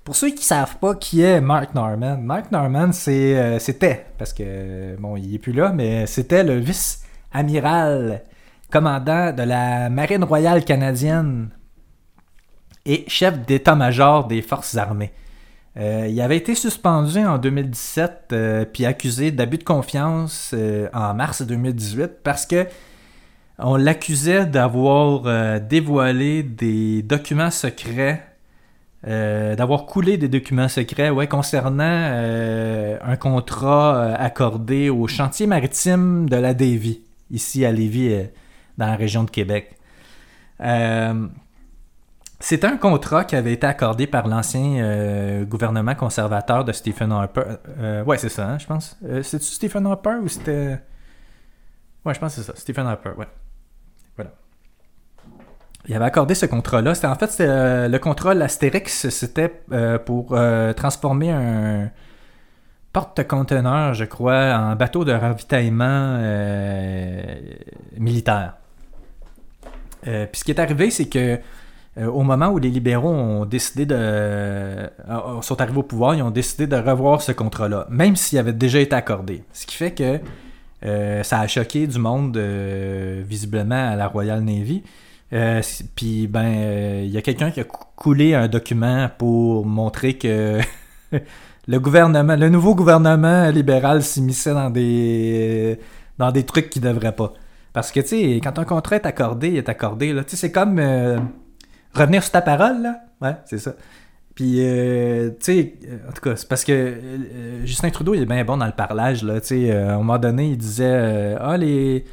Pour ceux qui ne savent pas qui est Mark Norman, Mark Norman, euh, c'était, parce que, bon, il est plus là, mais c'était le vice-amiral commandant de la Marine royale canadienne et chef d'état-major des forces armées. Euh, il avait été suspendu en 2017 euh, puis accusé d'abus de confiance en mars 2018 parce que on l'accusait d'avoir dévoilé des documents secrets euh, d'avoir coulé des documents secrets ouais, concernant euh, un contrat euh, accordé au chantier maritime de la Davie, ici à Lévis, dans la région de Québec. C'est un contrat qui avait été accordé par l'ancien gouvernement conservateur de Stephen Harper. ouais, c'est ça, hein, je pense. C'est-tu Stephen Harper ou c'était. Ouais, je pense que c'est ça, Stephen Harper, ouais. Voilà il avait accordé ce contrat-là. C'était en fait euh, le contrat l'Astérix, c'était euh, pour euh, transformer un porte-conteneur, je crois, en bateau de ravitaillement militaire. puis ce qui est arrivé, c'est que au moment où les libéraux ont décidé de sont arrivés au pouvoir, ils ont décidé de revoir ce contrat-là, même s'il avait déjà été accordé. Ce qui fait que ça a choqué du monde visiblement à la Royal Navy. Euh, puis, ben, il euh, y a quelqu'un qui a coulé un document pour montrer que le gouvernement, le nouveau gouvernement libéral s'immisçait dans des, dans des trucs qui devraient pas. Parce que, tu sais, quand un contrat est accordé, il est accordé. Tu c'est comme euh, revenir sur ta parole, là? Ouais, c'est ça. Puis, tu sais, en tout cas, c'est parce que Justin Trudeau, il est bien bon dans le parlage, là. Tu sais, à un moment donné, il disait Ah, les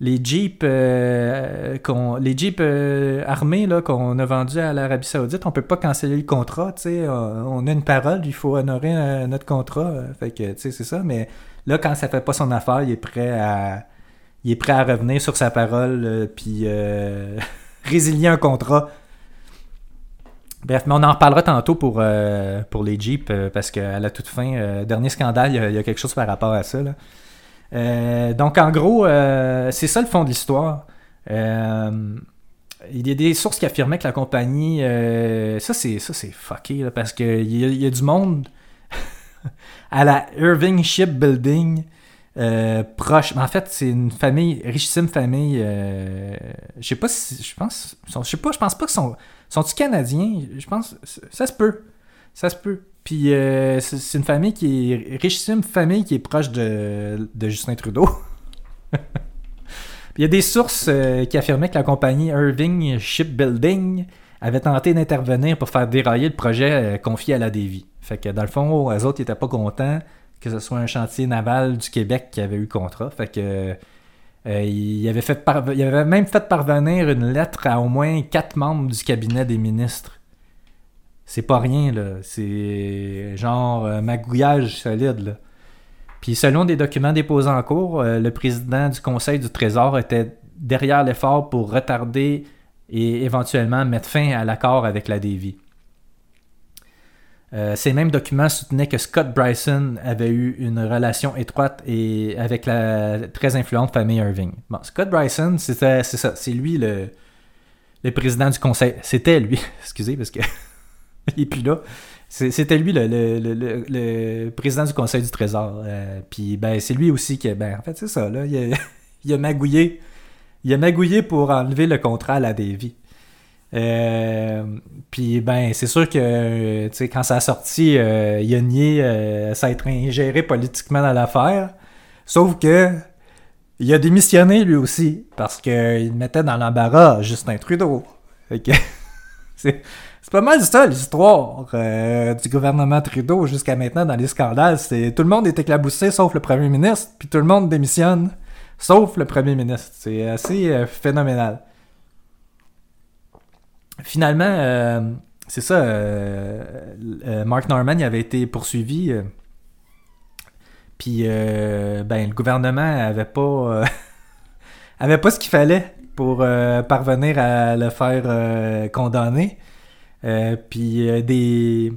les Jeeps, euh, les Jeeps euh, armés qu'on a vendus à l'Arabie Saoudite, on peut pas canceller le contrat. On a une parole, il faut honorer euh, notre contrat. fait que c'est ça. Mais là, quand ça fait pas son affaire, il est prêt à, il est prêt à revenir sur sa parole puis résilier un contrat. Bref, mais on en reparlera tantôt pour, pour les Jeeps parce qu'à la toute fin, dernier scandale, il y, a quelque chose par rapport à ça. Euh, donc, en gros, euh, c'est ça le fond de l'histoire. Euh, il y a des sources qui affirmaient que la compagnie. ça, c'est ça c'est fucké, parce qu'il y, y, a du monde à la Irving Shipbuilding. proche. En fait, c'est une famille, richissime famille. je sais pas si. Je pense. Je sais pas, je pense pas que sont. Sont-ils canadiens? Je pense. Ça se peut. Ça se peut. Puis euh, c'est une famille qui est richissime, famille qui est proche de, Justin Trudeau. il y a des sources euh, qui affirmaient que la compagnie Irving Shipbuilding avait tenté d'intervenir pour faire dérailler le projet euh, confié à la Davy. Fait que dans le fond, les autres n'étaient pas contents que ce soit un chantier naval du Québec qui avait eu contrat. Fait que il, avait fait il avait même fait parvenir une lettre à au moins quatre membres du cabinet des ministres c'est pas rien, là. C'est genre euh, magouillage solide, là. Puis selon des documents déposés en cours, euh, le président du Conseil du Trésor était derrière l'effort pour retarder et éventuellement mettre fin à l'accord avec la Davy. Euh, ces mêmes documents soutenaient que Scott Bryson avait eu une relation étroite et avec la très influente famille Irving. Bon, Scott Bryson, c'est ça, c'est lui le, le président du conseil. C'était lui, excusez, parce que il est plus là. C'était lui le, le, le, président du conseil du trésor. Euh, puis ben, c'est lui aussi qui, ben, en fait, c'est ça, là, il a, il a magouillé. Il a magouillé pour enlever le contrat à la Davy. Euh, puis ben c'est sûr que sais quand ça a sorti, euh, il a nié euh, s'être ingéré politiquement dans l'affaire. Sauf que il a démissionné lui aussi parce qu'il mettait dans l'embarras Justin Trudeau. c'est pas mal ça l'histoire du gouvernement Trudeau jusqu'à maintenant dans les scandales. C'est tout le monde est éclaboussé sauf le premier ministre, puis tout le monde démissionne sauf le premier ministre. C'est assez phénoménal finalement, euh, c'est ça, euh, euh, Mark Norman avait été poursuivi. puis, ben, le gouvernement avait pas, avait pas ce qu'il fallait pour parvenir à le faire condamner. puis, des,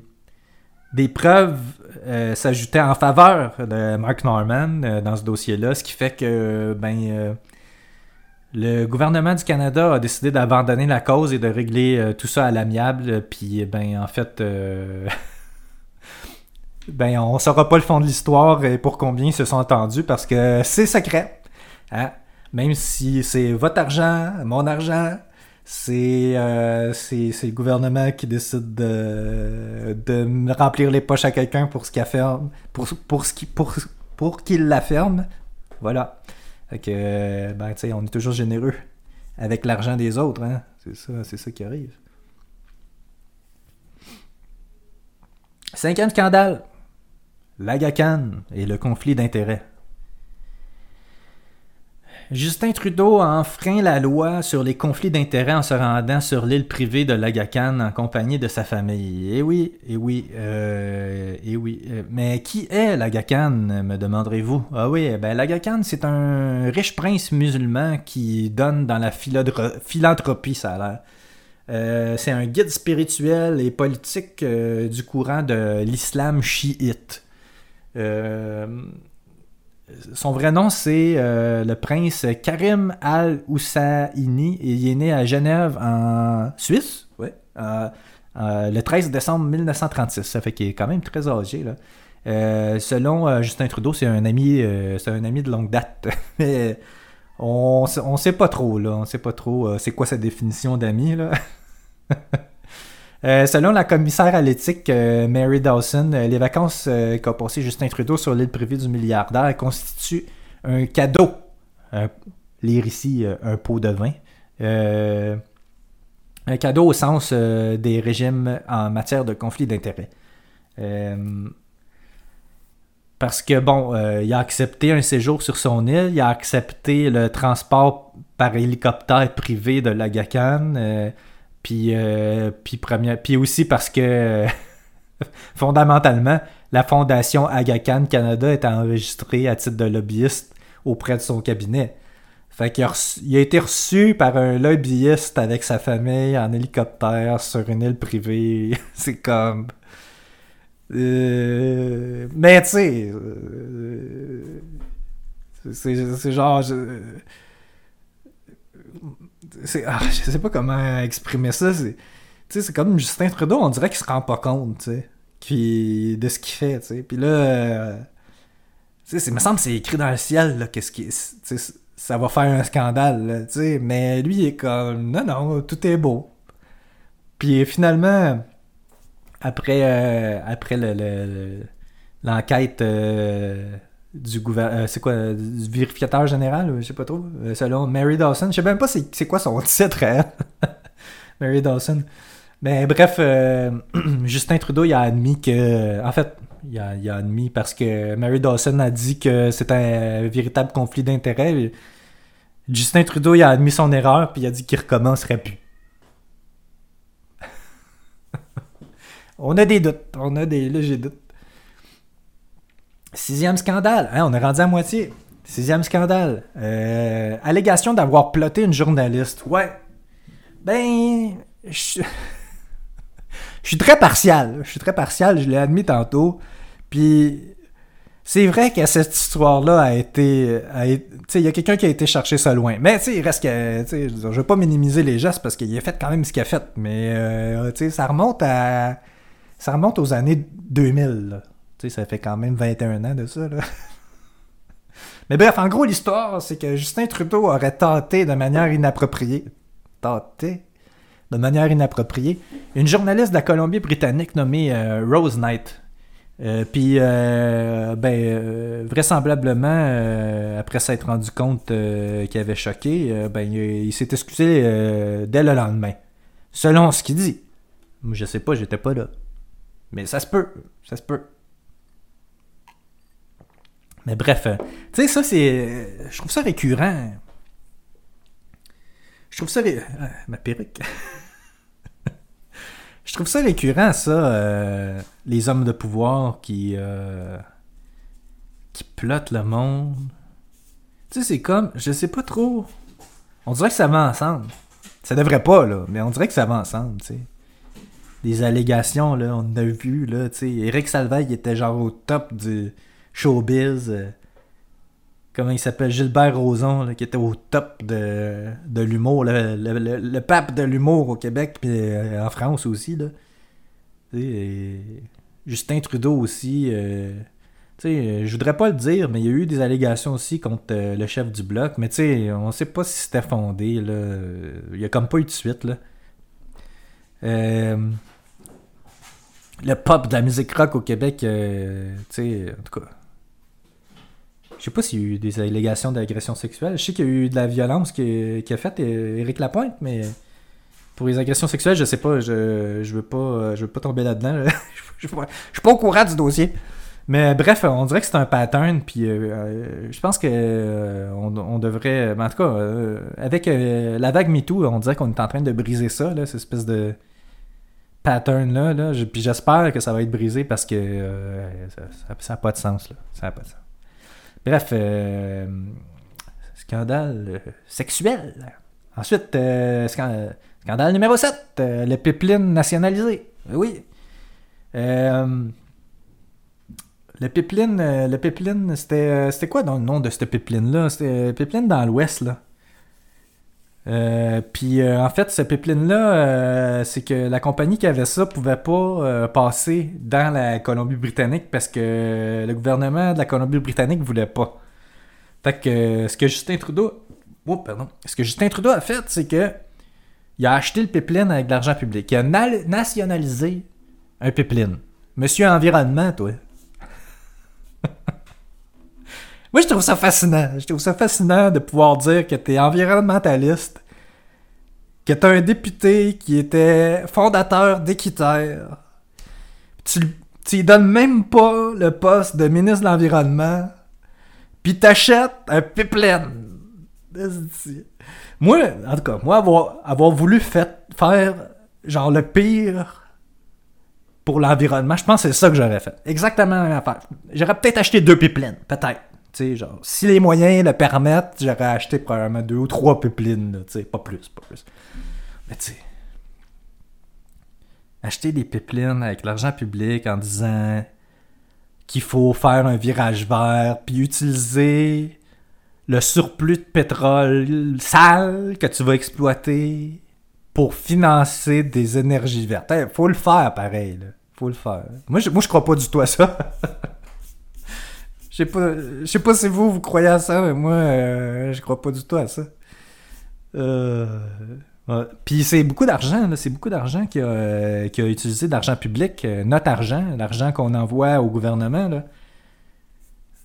des preuves s'ajoutaient en faveur de Mark Norman dans ce dossier-là, ce qui fait que, ben, le gouvernement du Canada a décidé d'abandonner la cause et de régler euh, tout ça à l'amiable. Puis, ben, en fait, euh, ben, on saura pas le fond de l'histoire et pour combien ils se sont entendus parce que c'est secret. Hein? Même si c'est votre argent, mon argent, c'est euh, le gouvernement qui décide de, de remplir les poches à quelqu'un pour ce qu'il pour, pour, pour, pour qu'il la ferme. Voilà. Fait que, ben, tu on est toujours généreux avec l'argent des autres, hein. C'est ça, c'est ça qui arrive. Cinquième scandale. L'Agacan et le conflit d'intérêts. Justin Trudeau a enfreint la loi sur les conflits d'intérêts en se rendant sur l'île privée de Lagacan en compagnie de sa famille. Eh oui, eh oui, euh, eh oui. Euh, mais qui est Lagacan, me demanderez-vous? Ah oui, ben Lagacan, c'est un riche prince musulman qui donne dans la philanthropie, ça a l'air. Euh, c'est un guide spirituel et politique du courant de l'islam chiite. Euh, son vrai nom, c'est euh, le prince Karim Al-Houssaini et il est né à Genève, en Suisse, ouais, euh, euh, le 13 décembre 1936. Ça fait qu'il est quand même très âgé. Là. selon Justin Trudeau, c'est un ami, un ami de longue date. Mais on, on sait pas trop, là. On sait pas trop c'est quoi sa définition d'ami, là. Euh, selon la commissaire à l'éthique euh, Mary Dawson, euh, les vacances qu'a passé Justin Trudeau sur l'île privée du milliardaire constituent un cadeau. lire ici un pot de vin. un cadeau au sens des régimes en matière de conflit d'intérêts. parce que, bon, il a accepté un séjour sur son île, il a accepté le transport par hélicoptère privé de l'Agacan puis, euh, puis, aussi parce que, fondamentalement, la fondation Aga Khan Canada est enregistrée à titre de lobbyiste auprès de son cabinet. Fait qu'il a, il a été reçu par un lobbyiste avec sa famille en hélicoptère sur une île privée. C'est comme... Euh, mais tu sais... Euh, c'est genre c'est, ah, je sais pas comment exprimer ça. C'est, c'est comme Justin Trudeau, on dirait qu'il se rend pas compte, tu sais, de ce qu'il fait, tu sais. Puis là, euh, tu sais, me semble que c'est écrit dans le ciel, là, qu'est-ce qui, ça va faire un scandale, tu sais. Mais lui, il est comme, non, non, tout est beau. Puis finalement, après, euh, après le, l'enquête euh, du gouvernement. Euh, c'est quoi Du vérificateur général Je sais pas trop. Euh, selon Mary Dawson. Je sais même pas c'est quoi son titre, hein? Mary Dawson. Mais bref, euh, Justin Trudeau, il a admis que. En fait, il a, a, admis parce que Mary Dawson a dit que c'était un véritable conflit d'intérêts. Justin Trudeau, il a admis son erreur, puis il a dit qu'il recommencerait plus. on a des doutes. On a des légers doutes. Sixième scandale. Hein, on est rendu à moitié. Sixième scandale. Euh, allégation d'avoir ploté une journaliste. Ouais. Ben. je suis très partial. Je suis très partial, je l'ai admis tantôt. Puis c'est vrai que cette histoire-là a été. Tu sais, il y a quelqu'un qui a été chercher ça loin. Mais tu sais, il reste que. Je ne veux pas minimiser les gestes parce qu'il a fait quand même ce qu'il a fait. Mais euh, tu sais, ça remonte à. Ça remonte aux années 2000. Tu sais, ça fait quand même 21 ans de ça. Là. Mais bref, en gros, l'histoire, c'est que Justin Trudeau aurait tenté de manière inappropriée. Tenté de manière inappropriée. Une journaliste de la Colombie-Britannique nommée euh, Rose Knight. Euh, puis, euh, ben, vraisemblablement, après s'être rendu compte qu'il avait choqué, ben, il, s'est excusé dès le lendemain. Selon ce qu'il dit. Je sais pas, j'étais pas là. Mais ça se peut, ça se peut. Mais bref, tu sais, ça, c'est. Je trouve ça récurrent. Je trouve ça. ma perruque. Je trouve ça récurrent, ça, euh, les hommes de pouvoir qui, euh, qui plotent le monde. Tu sais, c'est comme, je sais pas trop. On dirait que ça va ensemble. Ça devrait pas, là, mais on dirait que ça va ensemble, tu sais. Des allégations, là, on a vu, là, tu sais. Eric Salvaille était genre au top du showbiz. Euh, comment il s'appelle, Gilbert Rozon, qui était au top de, de l'humour, le, pape de l'humour au Québec, puis euh, en France aussi. Là. Justin Trudeau aussi. Euh, sais, je voudrais pas le dire, mais il y a eu des allégations aussi contre euh, le chef du bloc, mais sais, on sait pas si c'était fondé. Il y a comme pas eu de suite. Là. le pop de la musique rock au Québec, sais, en tout cas, je sais pas s'il y a eu des allégations d'agression sexuelle. Je sais qu'il y a eu de la violence qui, a fait Éric Lapointe, mais pour les agressions sexuelles, je sais pas. Je, je veux pas je veux pas tomber là-dedans. je, suis pas au courant du dossier. Mais bref, on dirait que c'est un pattern, puis euh, euh, je pense que euh, on, devrait, en tout cas, avec la vague MeToo, on dirait qu'on est en train de briser ça, cette espèce de pattern là, puis j'espère que ça va être brisé parce que ça n'a pas de sens ça n'a pas de sens. Bref, euh, scandale euh, sexuel. Ensuite, euh, scandale numéro 7, le pipeline nationalisé. Oui. le pipeline, le pipeline, c'était, c'était quoi dans le nom de ce pipeline-là? C'était pipeline dans l'ouest, là. Puis en fait, ce pipeline-là, c'est que la compagnie qui avait ça pouvait pas passer dans la Colombie-Britannique parce que le gouvernement de la Colombie-Britannique voulait pas. Fait ce que Justin Trudeau. Oh, pardon. Ce que Justin Trudeau a fait, c'est que il a acheté le pipeline avec de l'argent public. Il a nationalisé un pipeline. Monsieur Environnement, toi. Moi, je trouve ça fascinant. Je trouve ça fascinant de pouvoir dire que tu es environnementaliste, que tu un député qui était fondateur d'Équiterre. Tu, tu lui donnes même pas le poste de ministre de l'Environnement puis t'achètes un pipeline. Moi, en tout cas, moi, avoir, avoir voulu faire genre le pire pour l'environnement, je pense que c'est ça que j'aurais fait. Exactement la même affaire. J'aurais peut-être acheté deux pipelines, peut-être. Si les moyens le permettent, j'aurais acheté probablement deux ou trois pipelines, pas plus, pas plus. Mais tu sais, acheter des pipelines avec l'argent public en disant qu'il faut faire un virage vert, puis utiliser le surplus de pétrole sale que tu vas exploiter pour financer des énergies vertes. Il faut le faire pareil. Faut le faire. Moi, je, moi, je crois pas du tout à ça. Je sais pas, si vous, vous croyez à ça, mais moi, euh, je crois pas du tout à ça. Euh, puis c'est beaucoup d'argent, c'est beaucoup d'argent qui a, euh, a, utilisé d'argent public, euh, notre argent, l'argent qu'on envoie au gouvernement. Là.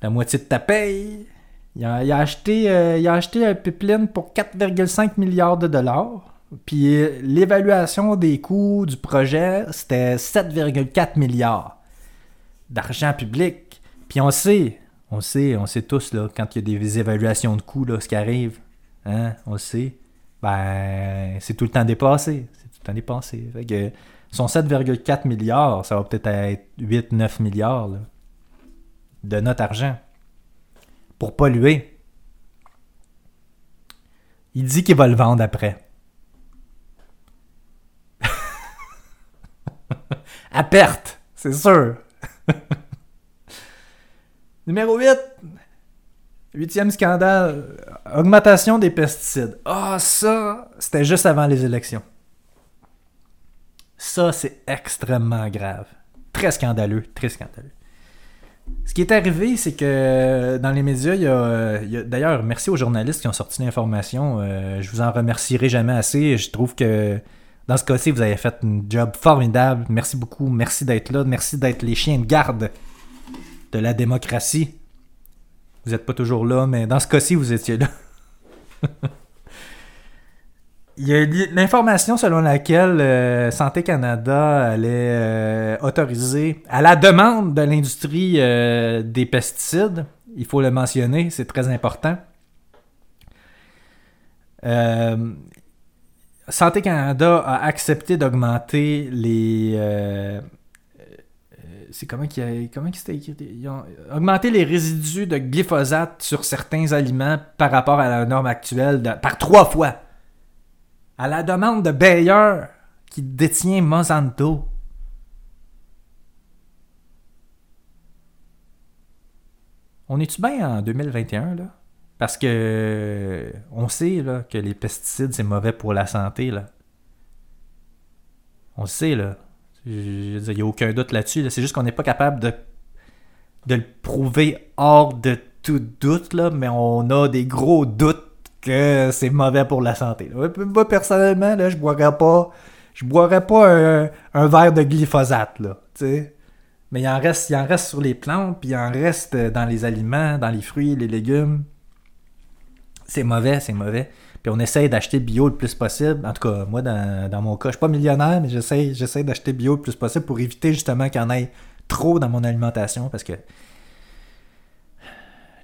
La moitié de ta paye. Il a, acheté, il a acheté un pipeline pour 4,5 milliards de dollars. Puis l'évaluation des coûts du projet, c'était 7,4 milliards d'argent public. Puis on sait, on sait, on sait tous là, quand il y a des évaluations de coûts, là, ce qui arrive. Hein, on sait ben, c'est tout le temps dépassé. C'est tout le temps dépassé. Fait que son 7,4 milliards, ça va peut-être être 8-9 milliards de notre argent pour polluer. Il dit qu'il va le vendre après. À perte, c'est sûr. Numéro 8. Huitième scandale. Augmentation des pesticides. Ah, ça, c'était juste avant les élections. Ça, c'est extrêmement grave. Très scandaleux, très scandaleux. Ce qui est arrivé, c'est que dans les médias, il y a, d'ailleurs, merci aux journalistes qui ont sorti l'information. Euh, je vous en remercierai jamais assez. Je trouve que dans ce cas-ci, vous avez fait un job formidable. Merci beaucoup. Merci d'être là. Merci d'être les chiens de garde de la démocratie. Vous n'êtes pas toujours là, mais dans ce cas-ci, vous étiez là. Il y a l'information selon laquelle euh, Santé Canada allait euh, autoriser, à la demande de l'industrie euh, des pesticides, il faut le mentionner, c'est très important. Santé Canada a accepté d'augmenter les. C'est comment qu'il a, comment c'était écrit? Ils ont augmenté les résidus de glyphosate sur certains aliments par rapport à la norme actuelle par trois fois à la demande de Bayer qui détient Monsanto. On est-tu bien en 2021 là? Parce que on sait là, que les pesticides c'est mauvais pour la santé là. On sait là. Il n'y a aucun doute là-dessus. C'est juste qu'on n'est pas capable de, de le prouver hors de tout doute, là, mais on a des gros doutes que c'est mauvais pour la santé. Moi, personnellement, là, je boirais pas. Je boirais pas un, verre de glyphosate, là. Mais il en reste, il en reste sur les plantes, puis il en reste dans les aliments, dans les fruits, les légumes. C'est mauvais, c'est mauvais. Puis on essaye d'acheter bio le plus possible. En tout cas, moi, dans, mon cas, je suis pas millionnaire, mais j'essaie, j'essaie d'acheter bio le plus possible pour éviter justement qu'il y en ait trop dans mon alimentation parce que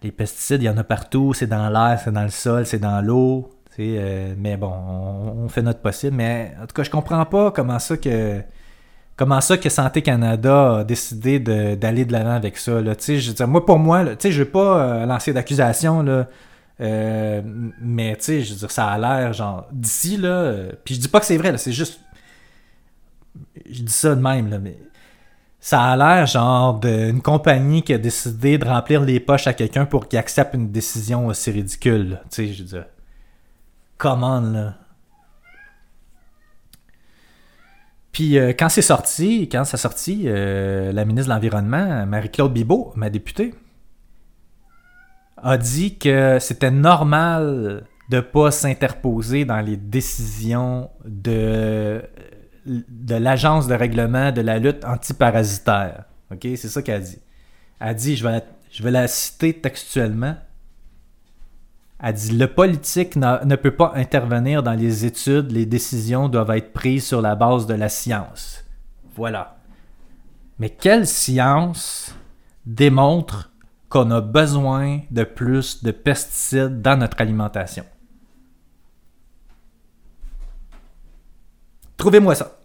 les pesticides, il y en a partout, c'est dans l'air, c'est dans le sol, c'est dans l'eau. Euh, mais bon, on, fait notre possible. Mais en tout cas, je comprends pas comment ça que comment ça que Santé Canada a décidé d'aller de l'avant avec ça. Veux moi, pour moi, je ne vais pas euh, lancer d'accusation, euh, mais je veux dire, ça a l'air genre d'ici, là. puis je dis pas que c'est vrai, c'est juste. Je dis ça de même, là, mais ça a l'air genre d'une compagnie qui a décidé de remplir les poches à quelqu'un pour qu'il accepte une décision aussi ridicule. Tu sais, je veux dire. Comment, là? Puis euh, quand c'est sorti, quand ça sorti, euh, la ministre de l'Environnement, Marie-Claude Bibeau, ma députée, a dit que c'était normal de pas s'interposer dans les décisions de de l'agence de règlement de la lutte antiparasitaire. OK? C'est ça qu'elle dit. Elle dit, je vais, la, je vais la citer textuellement. Elle dit Le politique ne peut pas intervenir dans les études, les décisions doivent être prises sur la base de la science. Voilà. Mais quelle science démontre qu'on a besoin de plus de pesticides dans notre alimentation? Trouvez-moi ça.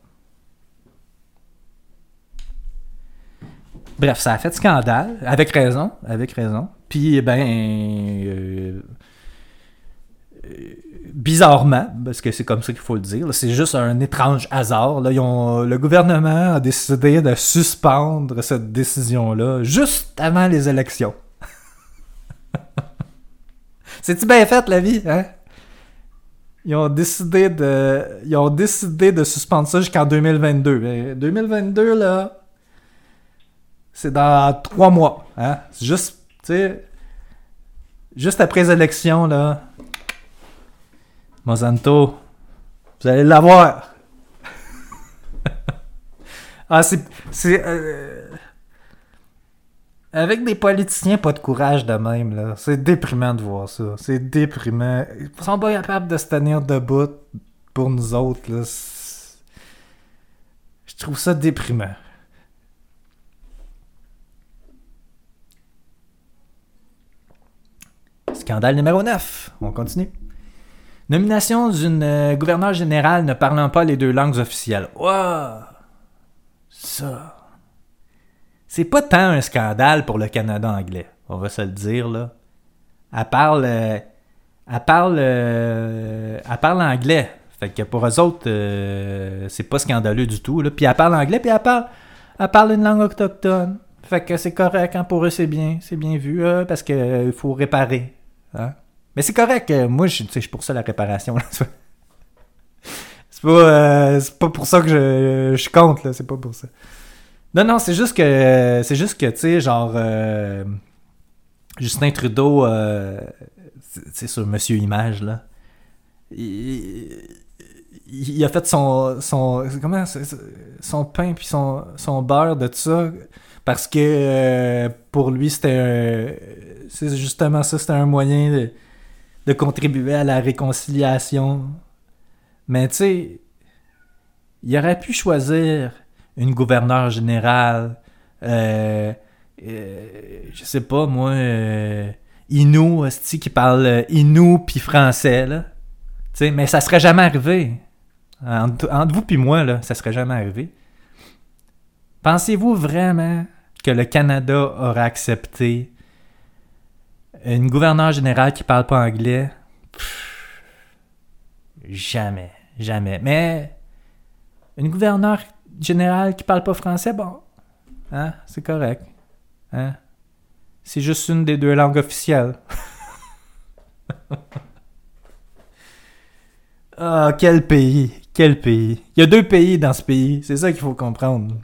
Bref, ça a fait scandale, avec raison, avec raison. Puis, eh ben, euh, bizarrement, parce que c'est comme ça qu'il faut le dire, c'est juste un étrange hasard. Là, le gouvernement a décidé de suspendre cette décision-là juste avant les élections. C'est-tu bien fait, la vie, hein? Ils ont décidé de, ils ont décidé de suspendre ça jusqu'en 2022. 2022, là, c'est dans trois mois. Hein? C'est juste, juste après les élections, là, Monsanto, vous allez l'avoir. ah, c'est. c'est euh, Avec des politiciens, pas de courage de même, là. C'est déprimant de voir ça. C'est déprimant. Ils sont pas capables de se tenir debout pour nous autres, là. Je trouve ça déprimant. Scandale numéro 9. On continue. Nomination d'une euh, gouverneure générale ne parlant pas les deux langues officielles. Wow! Ça. C'est pas tant un scandale pour le Canada anglais. On va se le dire, là. Elle parle. Euh, elle parle. Euh, elle parle anglais. Fait que pour eux autres, c'est pas scandaleux du tout. Là. Puis elle parle anglais, puis elle parle. Elle parle une langue autochtone. Fait que c'est correct, hein, pour eux, c'est bien. C'est bien vu, euh, parce que euh, faut réparer. hein. Mais c'est correct. euh, moi, je suis pour ça la réparation. c'est pas, euh, pas pour ça que je, je compte. C'est pas pour ça. Non, non, c'est juste que. C'est juste que, tu sais, genre. euh, Justin Trudeau, euh, c'est sur Monsieur Image, là. Il, il a fait son. son comment Son pain puis son, son beurre de tout ça. Parce que pour lui, c'était C'est justement ça, c'était un moyen de, de contribuer à la réconciliation. Mais tu sais, il aurait pu choisir une gouverneure générale. Euh, euh, je sais pas, moi. Euh, Inou, qui parle euh, Inou puis français, là. Tu mais ça serait jamais arrivé. Entre, entre vous puis moi, là, ça serait jamais arrivé. Pensez-vous vraiment que le Canada aurait accepté une gouverneure générale qui parle pas anglais? Jamais, jamais. Mais une gouverneure générale qui parle pas français, bon, hein, c'est correct. Hein? C'est juste une des deux langues officielles. Ah, quel pays, quel pays. Il y a deux pays dans ce pays, c'est ça qu'il faut comprendre.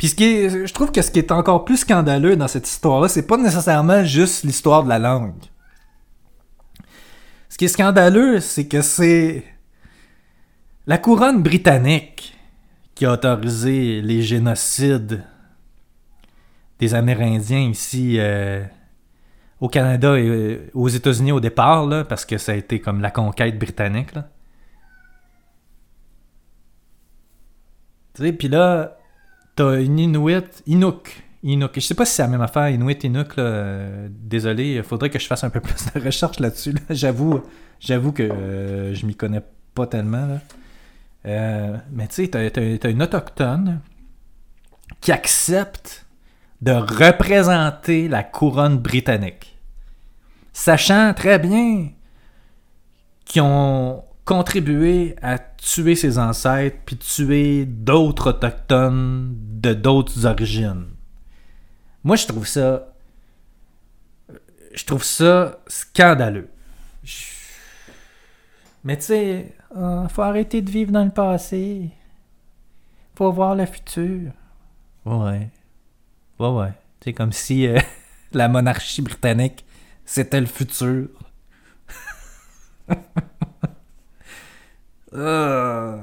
Puis ce qui je trouve que ce qui est encore plus scandaleux dans cette histoire-là, c'est pas nécessairement juste l'histoire de la langue. Ce qui est scandaleux, c'est que c'est la couronne britannique qui a autorisé les génocides des Amérindiens ici euh, au Canada et euh, aux États-Unis au départ, là, parce que ça a été comme la conquête britannique. Là. Tu sais, puis là, t'as une Inuit, Inuk. Inuk. Je sais pas si c'est la même affaire, Inuit, Inuk, là. Désolé, il faudrait que je fasse un peu plus de recherche là-dessus. là. J'avoue, j'avoue que euh, je m'y connais pas tellement. Là. Euh, mais tu sais, t'as, t'as une autochtone qui accepte de représenter la couronne britannique. Sachant très bien qu'ils ont contribué à tuer ses ancêtres puis tuer d'autres autochtones de d'autres origines. Moi, je trouve ça. Je trouve ça scandaleux. Mais tu sais, euh, faut arrêter de vivre dans le passé. Faut voir le futur. Ouais. Ouais, ouais. C'est comme si euh, la monarchie britannique, c'était le futur. Euh.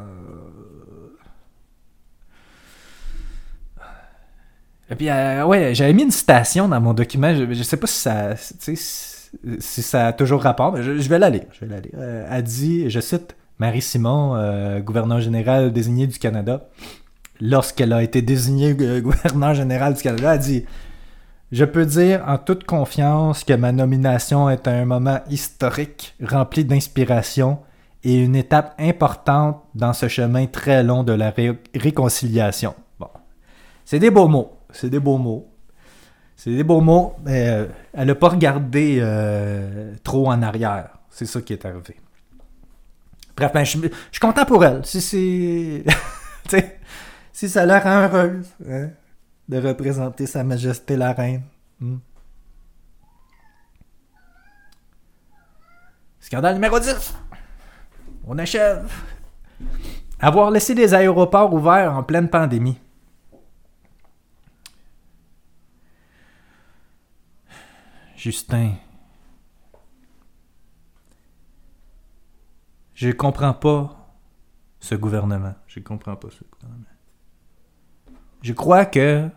Et puis, euh, ouais, j'avais mis une citation dans mon document. Je, sais pas si ça, si, a toujours rapport, mais je, vais la lire. Je vais. Euh, elle dit, je cite Marie Simon, euh, gouverneur général désigné du Canada, lorsqu'elle a été désignée euh, gouverneur général du Canada, elle dit Je peux dire en toute confiance que ma nomination est un moment historique, rempli d'inspiration et une étape importante dans ce chemin très long de la ré- réconciliation. Bon. C'est des beaux mots. C'est des beaux mots. C'est des beaux mots, mais euh, elle n'a pas regardé euh, trop en arrière. C'est ça qui est arrivé. Bref, ben, je, suis content pour elle. Si sais, si ça la rend heureuse hein, de représenter Sa Majesté la Reine. Hmm. Scandale numéro 10. On achève. Avoir laissé les aéroports ouverts en pleine pandémie. Justin. Je comprends pas ce gouvernement. Je comprends pas ce gouvernement. Je crois que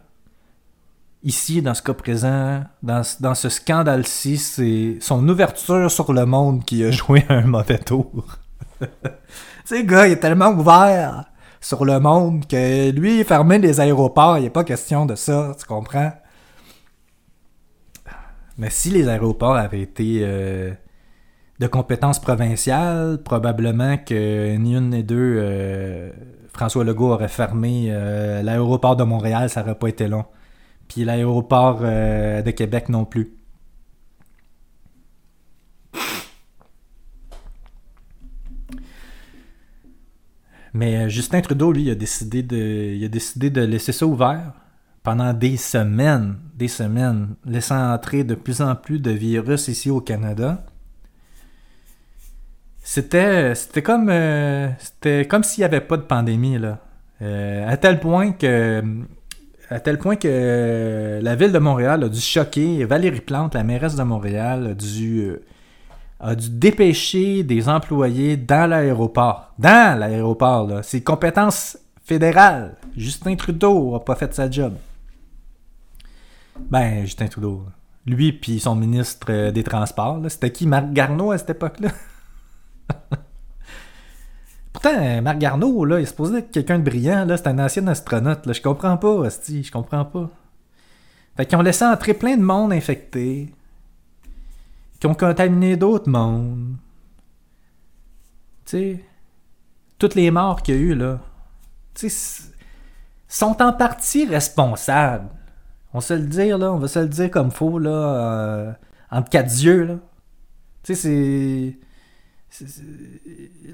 ici, dans ce cas présent, dans, dans ce scandale-ci, c'est son ouverture sur le monde qui a joué un mauvais tour. sais, gars, il est tellement ouvert sur le monde que lui, fermer les aéroports, il n'est pas question de ça, tu comprends? Mais si les aéroports avaient été euh, de compétences provinciales, probablement que ni une ni deux, euh, François Legault aurait fermé euh, l'aéroport de Montréal, ça n'aurait pas été long. Puis l'aéroport de Québec non plus. Mais euh, Justin Trudeau, lui, a décidé de, laisser ça ouvert pendant des semaines, des semaines, laissant entrer de plus en plus de virus ici au Canada. C'était, c'était comme, euh, c'était comme s'il n'y avait pas de pandémie là, Euh, à tel point que, à tel point que la ville de Montréal a dû choquer Valérie Plante, la mairesse de Montréal, a dû, a dû dépêcher des employés dans l'aéroport, dans l'aéroport là, c'est compétence fédérale. Justin Trudeau a pas fait sa job. Ben, Justin Trudeau. Lui puis son ministre euh, des Transports, c'était qui? Marc Garneau à cette époque-là? Pourtant, Marc Garneau, là, il est supposé être quelqu'un de brillant, là, c'est un ancien astronaute, là, je comprends pas, hostie, je comprends pas. Fait qu'ils ont laissé entrer plein de monde infecté, qui ont contaminé d'autres mondes. Tu sais, toutes les morts qu'il y a eu, là, tu sais, sont en partie responsables. On se le dire, là, on va se le dire comme faux, là, euh, entre quatre yeux, là. Tu sais, c'est-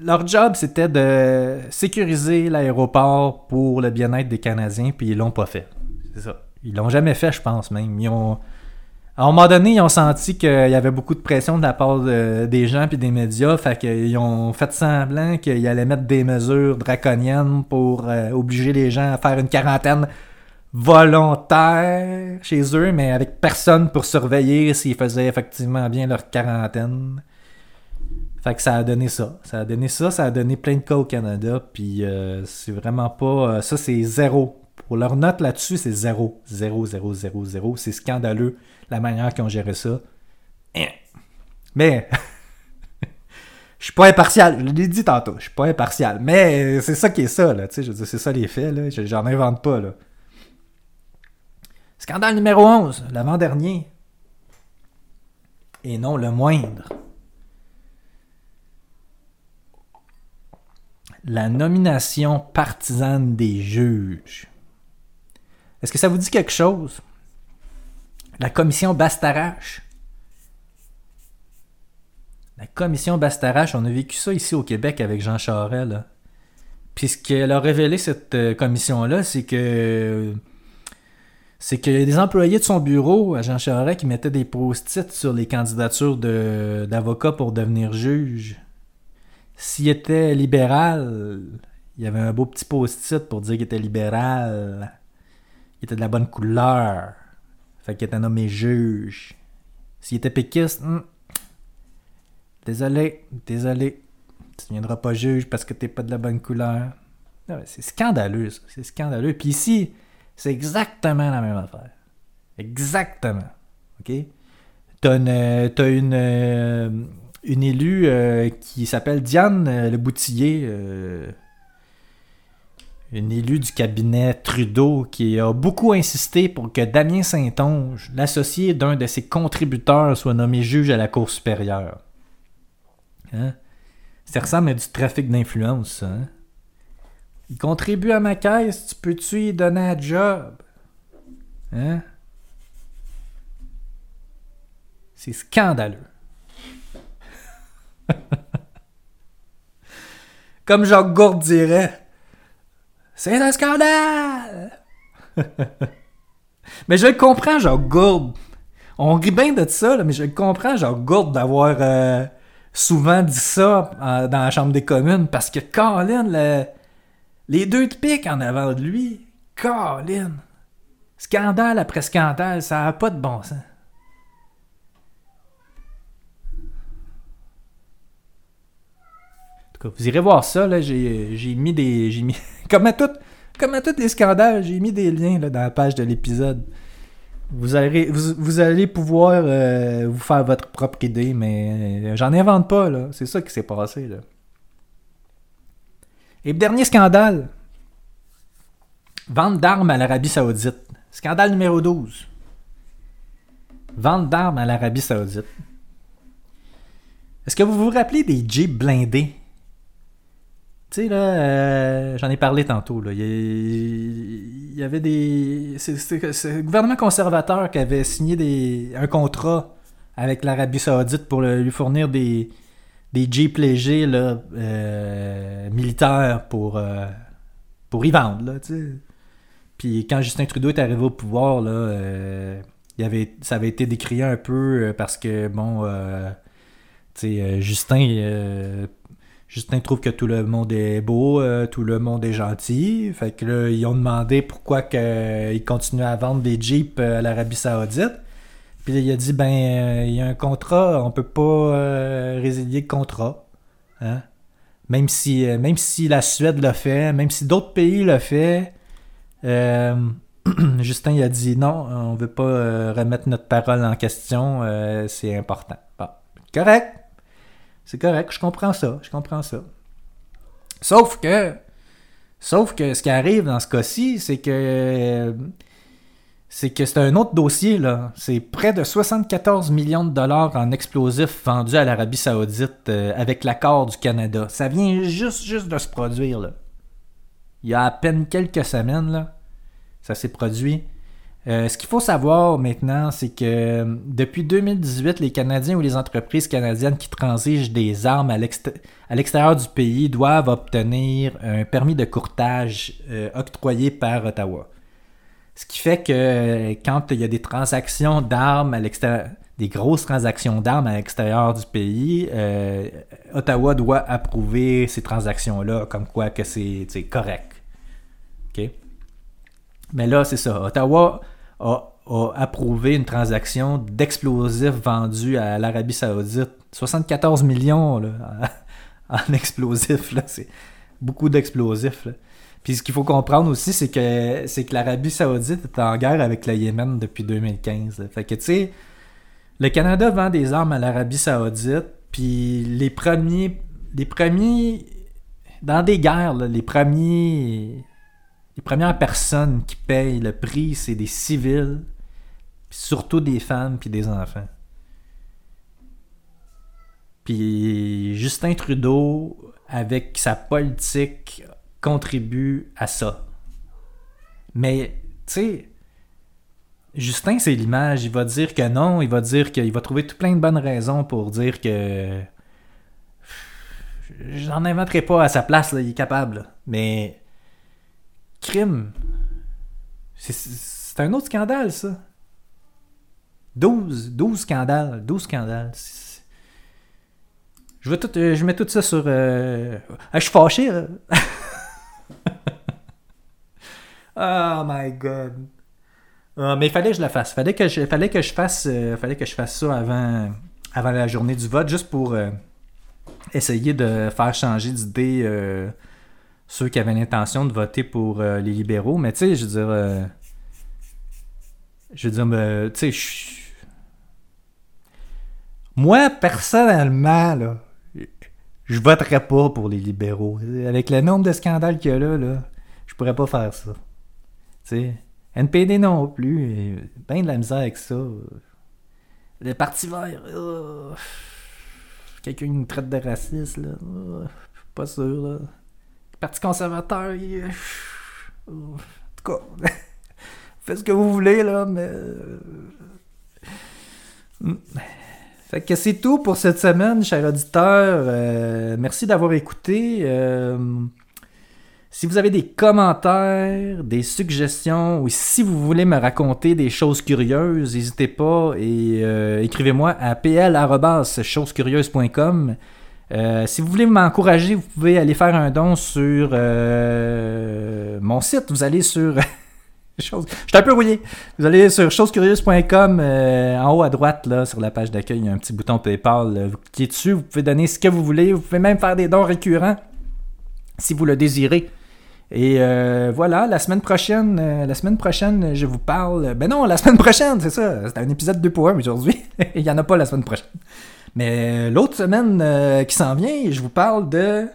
Leur job, c'était de sécuriser l'aéroport pour le bien-être des Canadiens, puis ils l'ont pas fait. C'est ça. Ils l'ont jamais fait, je pense, même. Ils ont... À un moment donné, ils ont senti qu'il y avait beaucoup de pression de la part de- des gens puis des médias, fait qu'ils ont fait semblant qu'ils allaient mettre des mesures draconiennes pour euh, obliger les gens à faire une quarantaine volontaire chez eux, mais avec personne pour surveiller s'ils faisaient effectivement bien leur quarantaine. Fait que ça a donné ça. Ça a donné ça, ça a donné plein de cas au Canada, puis euh, c'est vraiment pas... euh, ça, c'est zéro. Pour leur note là-dessus, c'est zéro. Zéro, zéro, zéro, zéro. C'est scandaleux la manière qu'ils ont géré ça. Hein. Mais... Je suis pas impartial, je l'ai dit tantôt, je suis pas impartial. Mais c'est ça qui est ça, là, tu sais, c'est ça les faits, là, j'en invente pas, là. Scandale numéro 11, l'avant-dernier. Et non le moindre. La nomination partisane des juges. Est-ce que ça vous dit quelque chose? La commission Bastarache. La commission Bastarache, on a vécu ça ici au Québec avec Jean Charest. Là. Puis ce qu'elle a révélé, cette euh, commission-là, c'est que c'est qu'il y a des employés de son bureau à Jean Charest qui mettaient des post-it sur les candidatures d'avocats pour devenir juge. S'il était libéral, il y avait un beau petit post-it pour dire qu'il était libéral. Il était de la bonne couleur. Fait qu'il était nommé juge. S'il était péquiste, hmm, désolé, désolé. Tu ne viendras pas juge parce que t'es pas de la bonne couleur. C'est scandaleux, ça. C'est scandaleux. Puis ici, c'est exactement la même affaire. Exactement. OK? T'as une, euh, t'as une, euh, une élue euh, qui s'appelle Diane Le Boutillier, une élue du cabinet Trudeau, qui a beaucoup insisté pour que Damien Saint-Onge, l'associé d'un de ses contributeurs, soit nommé juge à la Cour supérieure. Hein? Ça ressemble à du trafic d'influence. Hein? Il contribue à ma caisse, tu peux-tu y donner un job? Hein? C'est scandaleux. Comme Jacques Gourde dirait, c'est un scandale! mais je le comprends, Jacques Gourde. On rit bien de ça, mais je le comprends, Jacques Gourde, d'avoir euh, souvent dit ça dans la Chambre des communes, parce que Colin, le- les deux de pique en avant de lui, Colin, scandale après scandale, ça n'a pas de bon sens. Vous irez voir ça, là, j'ai mis des... Comme à, tous les scandales, j'ai mis des liens dans la page de l'épisode. Vous allez, pouvoir euh, vous faire votre propre idée, mais euh, j'en invente pas, là. C'est ça qui s'est passé, là. Et dernier scandale. Vente d'armes à l'Arabie Saoudite. Scandale numéro 12. Vente d'armes à l'Arabie Saoudite. Est-ce que vous vous rappelez des Jeeps blindés? Tu sais, là, euh, j'en ai parlé tantôt. Là. Il, y avait des. C'est le gouvernement conservateur qui avait signé des, un contrat avec l'Arabie Saoudite pour lui fournir des, des Jeep légers là, euh, militaires pour, euh, pour y vendre. Là, tu sais. Puis quand Justin Trudeau est arrivé au pouvoir, là, euh, il avait, ça avait été décrié un peu parce que, bon, tu sais, euh, Justin, Justin trouve que tout le monde est beau, euh, tout le monde est gentil. Fait que là, ils ont demandé pourquoi que, euh, il continuait à vendre des Jeeps euh, à l'Arabie Saoudite. Puis là, il a dit, ben, il y a un contrat, on peut pas résilier le contrat. Hein? Même si, même si la Suède l'a fait, même si d'autres pays l'ont fait, Justin il a dit non, on veut pas remettre notre parole en question, c'est important. Bon, correct. C'est correct, je comprends ça, je comprends ça. Sauf que, sauf que ce qui arrive dans ce cas-ci, c'est que c'est que c'est un autre dossier là. C'est près de 74 millions de dollars en explosifs vendus à l'Arabie Saoudite euh, avec l'accord du Canada. Ça vient juste de se produire. Il y a à peine quelques semaines là, ça s'est produit. Euh, ce qu'il faut savoir maintenant, c'est que euh, depuis 2018, les Canadiens ou les entreprises canadiennes qui transigent des armes à l'exté- à l'extérieur du pays doivent obtenir un permis de courtage euh, octroyé par Ottawa. Ce qui fait que quand il y a des transactions d'armes à l'extérieur, des grosses transactions d'armes à l'extérieur du pays, Ottawa doit approuver ces transactions-là comme quoi que c'est c'est correct. OK? Mais là, c'est ça. Ottawa a, approuvé une transaction d'explosifs vendus à l'Arabie Saoudite. 74 millions là, en explosifs. C'est beaucoup d'explosifs. Puis ce qu'il faut comprendre aussi, c'est que, c'est que l'Arabie Saoudite est en guerre avec le Yémen depuis 2015. là. Fait que, tu sais, le Canada vend des armes à l'Arabie Saoudite, puis les premiers, les premiers, dans des guerres, là, les premiers, les premières personnes qui payent le prix, c'est des civils, surtout des femmes puis des enfants. Puis Justin Trudeau, avec sa politique, contribue à ça. Mais, tu sais, Justin, c'est l'image. Il va dire que non, il va dire qu'il va trouver tout plein de bonnes raisons pour dire que. J'en inventerai pas à sa place, là, il est capable. Mais. Crime. C'est- un autre scandale, ça. 12, 12 scandales. 12 scandales. Je, vais tout, euh, je mets tout ça sur. euh, Ah, je suis fâché, oh my god. Ah, mais il fallait que je la fasse. Fallait que je, fallait que je fasse, euh, fallait que je fasse ça avant, la journée du vote, juste pour essayer de faire changer d'idée ceux qui avaient l'intention de voter pour euh, les libéraux. Mais tu sais, je veux dire, euh, je veux dire, me- tu sais, je- moi personnellement là, je voterais pas pour les libéraux. Avec le nombre de scandales qu'il y a là, là, je pourrais pas faire ça. Tu sais. NPD non plus. Ben de la misère avec ça. Le Parti vert. euh, Quelqu'un nous traite de raciste, là. euh, pas sûr, là. Parti conservateur, il- en tout cas, faites ce que vous voulez, là, mais. euh, hmm. Fait que c'est tout pour cette semaine, chers auditeurs. Euh, merci d'avoir écouté. Euh, si vous avez des commentaires, des suggestions, ou si vous voulez me raconter des choses curieuses, n'hésitez pas et écrivez-moi à pl.chosescurieuses.com. Euh, si vous voulez m'encourager, vous pouvez aller faire un don sur euh, mon site. Vous allez sur. Je suis un peu rouillé. Vous allez sur chosescurieuses.com euh, en haut à droite, là, sur la page d'accueil, il y a un petit bouton PayPal. Vous cliquez dessus, vous pouvez donner ce que vous voulez. Vous pouvez même faire des dons récurrents si vous le désirez. Et voilà, la semaine prochaine, la semaine prochaine, je vous parle. Ben non, la semaine prochaine, c'est ça. C'est un épisode 2 pour 1 aujourd'hui. Il n'y en a pas la semaine prochaine. Mais l'autre semaine euh, qui s'en vient, je vous parle de.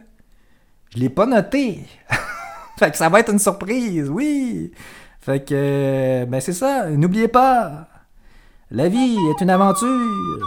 Je l'ai pas noté. fait que ça va être une surprise, oui. Fait que, euh, ben c'est ça. N'oubliez pas, la vie est une aventure.